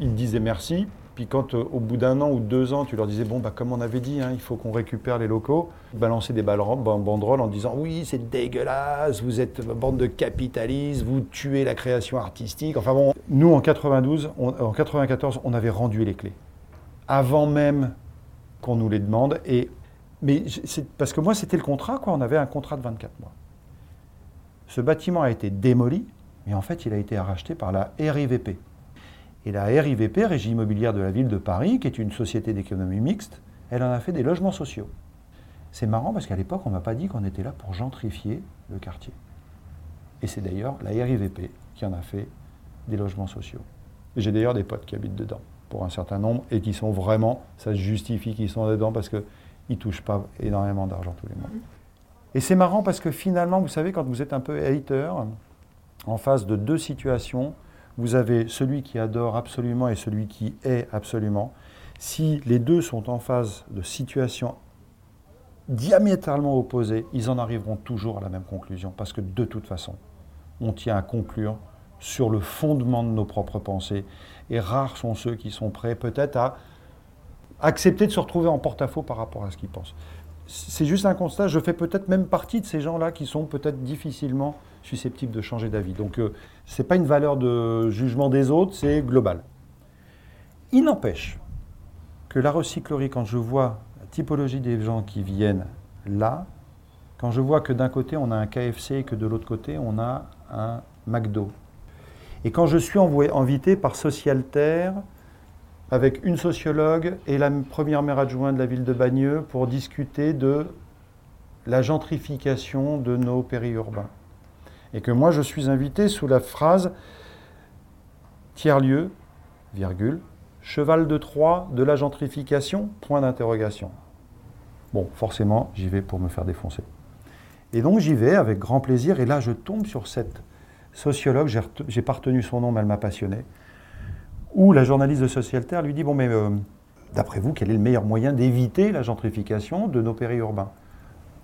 ils disaient merci. Puis quand euh, au bout d'un an ou deux ans, tu leur disais, bon, bah, comme on avait dit, hein, il faut qu'on récupère les locaux, balancer des banderoles en disant, oui, c'est dégueulasse, vous êtes bande de capitalistes, vous tuez la création artistique. Enfin bon, nous en 92, en 94, on avait rendu les clés. Avant même qu'on nous les demande. Et mais parce que moi, c'était le contrat, quoi. On avait un contrat de 24 mois. Ce bâtiment a été démoli, mais en fait, il a été racheté par la RIVP. Et la RIVP, Régie immobilière de la ville de Paris, qui est une société d'économie mixte, elle en a fait des logements sociaux. C'est marrant parce qu'à l'époque, on ne m'a pas dit qu'on était là pour gentrifier le quartier. Et c'est d'ailleurs la RIVP qui en a fait des logements sociaux. J'ai d'ailleurs des potes qui habitent dedans, pour un certain nombre, et qui sont vraiment, ça justifie qu'ils sont dedans parce que ils ne touchent pas énormément d'argent tous les mois. Et c'est marrant parce que finalement, vous savez, quand vous êtes un peu hater, en face de deux situations, vous avez celui qui adore absolument et celui qui est absolument. Si les deux sont en phase de situations diamétralement opposées, ils en arriveront toujours à la même conclusion parce que de toute façon, on tient à conclure sur le fondement de nos propres pensées. Et rares sont ceux qui sont prêts peut-être à accepter de se retrouver en porte-à-faux par rapport à ce qu'ils pensent. C'est juste un constat, je fais peut-être même partie de ces gens-là qui sont peut-être difficilement susceptibles de changer d'avis. Donc euh, ce n'est pas une valeur de jugement des autres, c'est global. Il n'empêche que la recyclerie, quand je vois la typologie des gens qui viennent là, quand je vois que d'un côté on a un KFC et que de l'autre côté on a un McDo, et quand je suis invité par Socialterre, avec une sociologue et la première maire adjointe de la ville de Bagneux pour discuter de la gentrification de nos périurbains. Et que moi, je suis invité sous la phrase tiers-lieu, virgule, cheval de Troie de la gentrification, point d'interrogation. Bon, forcément, j'y vais pour me faire défoncer. Et donc j'y vais avec grand plaisir, et là je tombe sur cette sociologue, j'ai pas retenu son nom, mais elle m'a passionné, où la journaliste de Socialterre lui dit Bon, mais euh, d'après vous, quel est le meilleur moyen d'éviter la gentrification de nos périurbains?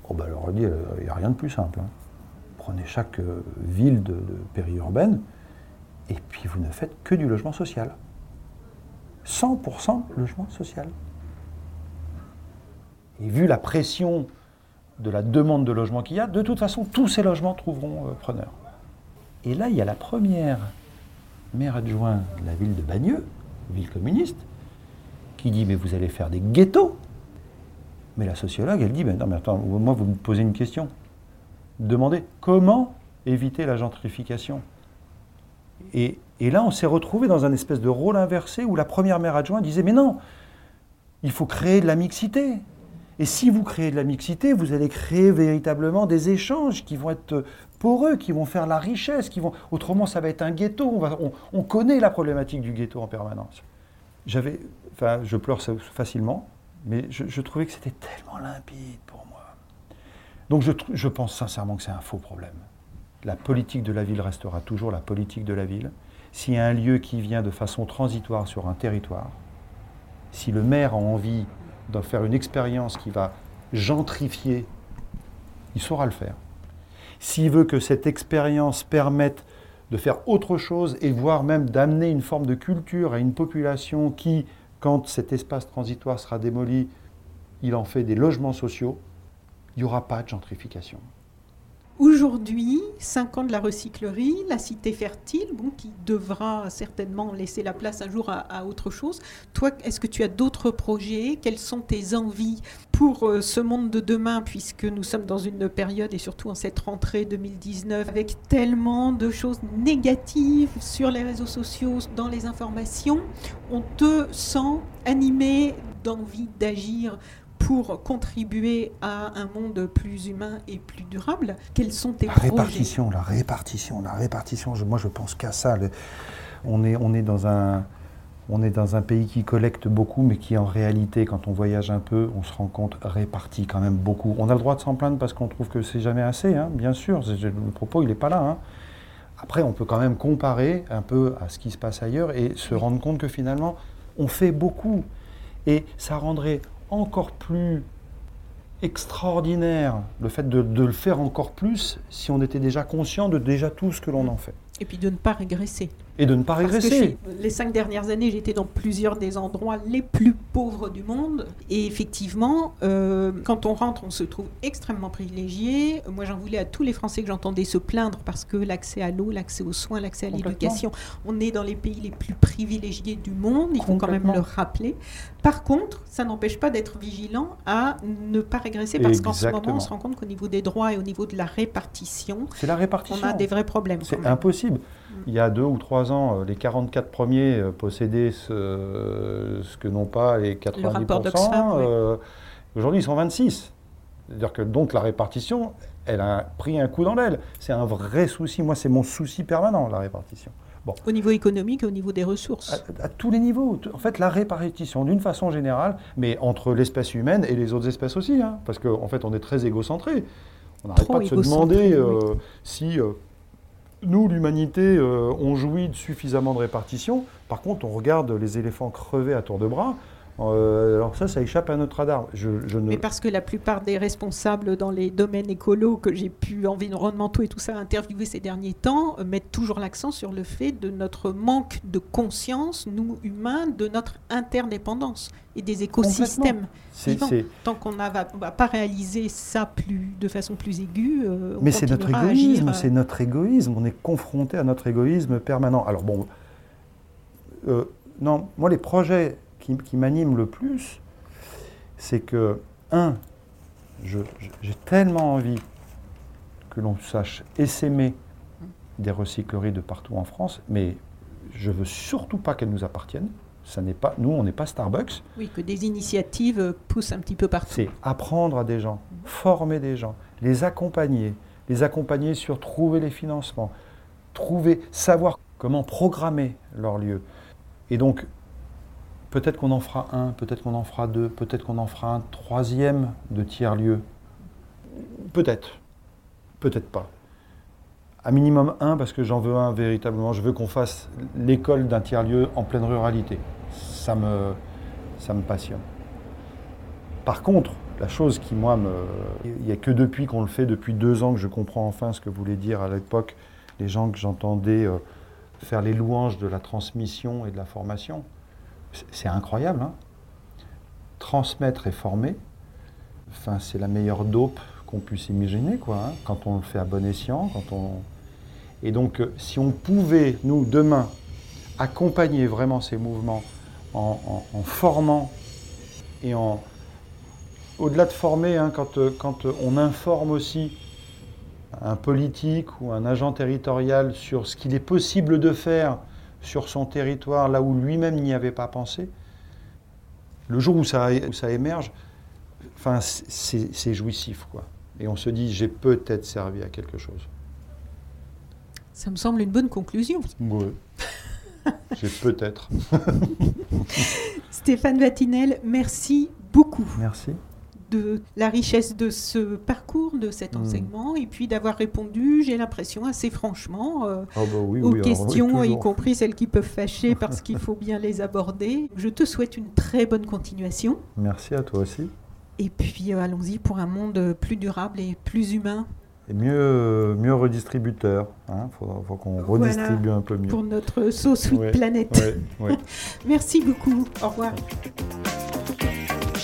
Oh, ben alors, elle dit Il n'y a rien de plus simple. Hein. Prenez chaque euh, ville de, périurbaine et puis vous ne faites que du logement social. 100% logement social. Et vu la pression de la demande de logement qu'il y a, de toute façon, tous ces logements trouveront euh, preneur. Et là, il y a la première maire adjoint de la ville de Bagneux, ville communiste, qui dit Mais vous allez faire des ghettos Mais la sociologue, elle dit mais Non, mais attends, moi, vous me posez une question. Demandez comment éviter la gentrification et, et là, on s'est retrouvé dans un espèce de rôle inversé où la première maire adjointe disait Mais non, il faut créer de la mixité. Et si vous créez de la mixité, vous allez créer véritablement des échanges qui vont être poreux, qui vont faire la richesse, qui vont. Autrement, ça va être un ghetto. On, connaît la problématique du ghetto en permanence. J'avais, enfin, je pleure facilement, mais je, trouvais que c'était tellement limpide pour moi. Donc je pense sincèrement que c'est un faux problème. La politique de la ville restera toujours la politique de la ville. S'il y a un lieu qui vient de façon transitoire sur un territoire, si le maire a envie d'en faire une expérience qui va gentrifier, il saura le faire. S'il veut que cette expérience permette de faire autre chose et voire même d'amener une forme de culture à une population qui, quand cet espace transitoire sera démoli, il en fait des logements sociaux, il n'y aura pas de gentrification. Aujourd'hui, 5 ans de la recyclerie, la cité fertile, bon, qui devra certainement laisser la place un jour à, autre chose. Toi, est-ce que tu as d'autres projets? Quelles sont tes envies pour euh, ce monde de demain, puisque nous sommes dans une période, et surtout en cette rentrée 2019, avec tellement de choses négatives sur les réseaux sociaux, dans les informations, on te sent animé d'envie d'agir pour contribuer à un monde plus humain et plus durable Quels sont tes La projets? répartition, la répartition, la répartition. Je- moi, je pense qu'à ça. Le- on, est, on, est dans un, on est dans un pays qui collecte beaucoup, mais qui, en réalité, quand on voyage un peu, on se rend compte, répartit quand même beaucoup. On a le droit de s'en plaindre parce qu'on trouve que c'est jamais assez, hein, bien sûr. Le propos, il n'est pas là. hein. Après, on peut quand même comparer un peu à ce qui se passe ailleurs et se rendre compte que finalement, on fait beaucoup. Et ça rendrait encore plus extraordinaire le fait de, le faire encore plus si on était déjà conscient de déjà tout ce que l'on en fait. Et puis de ne pas régresser. Et de ne pas Parce que régresser. chez- les cinq dernières années, j'étais dans plusieurs des endroits les plus pauvres du monde. Et effectivement, euh, quand on rentre, on se trouve extrêmement privilégié. Moi, j'en voulais à tous les Français que j'entendais se plaindre parce que l'accès à l'eau, l'accès aux soins, l'accès à l'éducation, on est dans les pays les plus privilégiés du monde. Il faut quand même le rappeler. Par contre, ça n'empêche pas d'être vigilant à ne pas régresser parce qu'en ce moment, on se rend compte qu'au niveau des droits et au niveau de la répartition, C'est la répartition. on a des vrais problèmes. C'est quand Il y a deux ou trois ans, euh, les 44 premiers euh, possédaient ce, ce que n'ont pas les 90%. rapport d'Oxfam, oui. euh, Aujourd'hui, ils sont 26. C'est-à-dire que donc la répartition, elle a pris un coup dans l'aile. C'est un vrai souci. Moi, c'est mon souci permanent, la répartition. Au niveau économique au niveau des ressources. À, à tous les niveaux. En fait, la répartition, d'une façon générale, mais entre l'espèce humaine et les autres espèces aussi. hein, parce qu'en fait, on est très égocentré. On n'arrête pas de se demander euh, si euh, nous, l'humanité, euh, on jouit de suffisamment de répartition. Par contre, on regarde les éléphants crever à tour de bras. Euh, alors ça, ça échappe à notre radar. Je, je ne... Mais parce que la plupart des responsables dans les domaines écolos que j'ai pu, environnementaux et tout ça, interviewer ces derniers temps, euh, mettent toujours l'accent sur le fait de notre manque de conscience, nous humains, de notre interdépendance et des écosystèmes. vivants. Tant qu'on ne va pas réaliser ça plus, de façon plus aiguë, euh, on Mais c'est notre égoïsme, c'est notre égoïsme. On est confronté à notre égoïsme permanent. Alors bon, euh, non, moi les projets qui, qui m'animent le plus, c'est que, un, j'ai tellement envie que l'on sache essaimer des recycleries de partout en France, mais je veux surtout pas qu'elles nous appartiennent. Ça n'est pas, nous, on n'est pas Starbucks. Oui, que des initiatives poussent un petit peu partout. C'est apprendre à des gens, former des gens, les accompagner, les accompagner sur trouver les financements, trouver, savoir comment programmer leur lieu. Et donc, peut-être qu'on en fera un, peut-être qu'on en fera deux, peut-être qu'on en fera un troisième de tiers-lieu. Peut-être, peut-être pas. À minimum un, parce que j'en veux un véritablement. Je veux qu'on fasse l'école d'un tiers-lieu en pleine ruralité. Ça me, ça me passionne. Par contre, la chose qui, moi, me... il n'y a que depuis qu'on le fait, depuis deux ans, que je comprends enfin ce que voulaient dire à l'époque les gens que j'entendais euh, faire les louanges de la transmission et de la formation. C'est incroyable. Hein Transmettre et former, enfin, c'est la meilleure dope qu'on puisse imaginer, quoi, hein, quand on le fait à bon escient. Quand on... Et donc, euh, si on pouvait, nous, demain, accompagner vraiment ces mouvements en, formant et en. Au-delà de former, hein, quand, euh, quand on informe aussi un politique ou un agent territorial sur ce qu'il est possible de faire sur son territoire, là où lui-même n'y avait pas pensé, le jour où ça, ça émerge, enfin, c'est jouissif. Quoi. Et on se dit, j'ai peut-être servi à quelque chose. Ça me semble une bonne conclusion. Oui. j'ai peut-être. Stéphane Vatinel, merci beaucoup. Merci de la richesse de ce parcours, de cet hmm. enseignement, et puis d'avoir répondu, j'ai l'impression, assez franchement euh, ah bah aux questions, y compris celles qui peuvent fâcher parce qu'il faut bien les aborder. Je te souhaite une très bonne continuation. Merci à toi aussi. Et puis euh, allons-y pour un monde plus durable et plus humain. Et mieux, mieux redistributeur. Il hein. faut, qu'on redistribue un peu mieux. Pour notre sauce sweet planète. Merci beaucoup. Au revoir.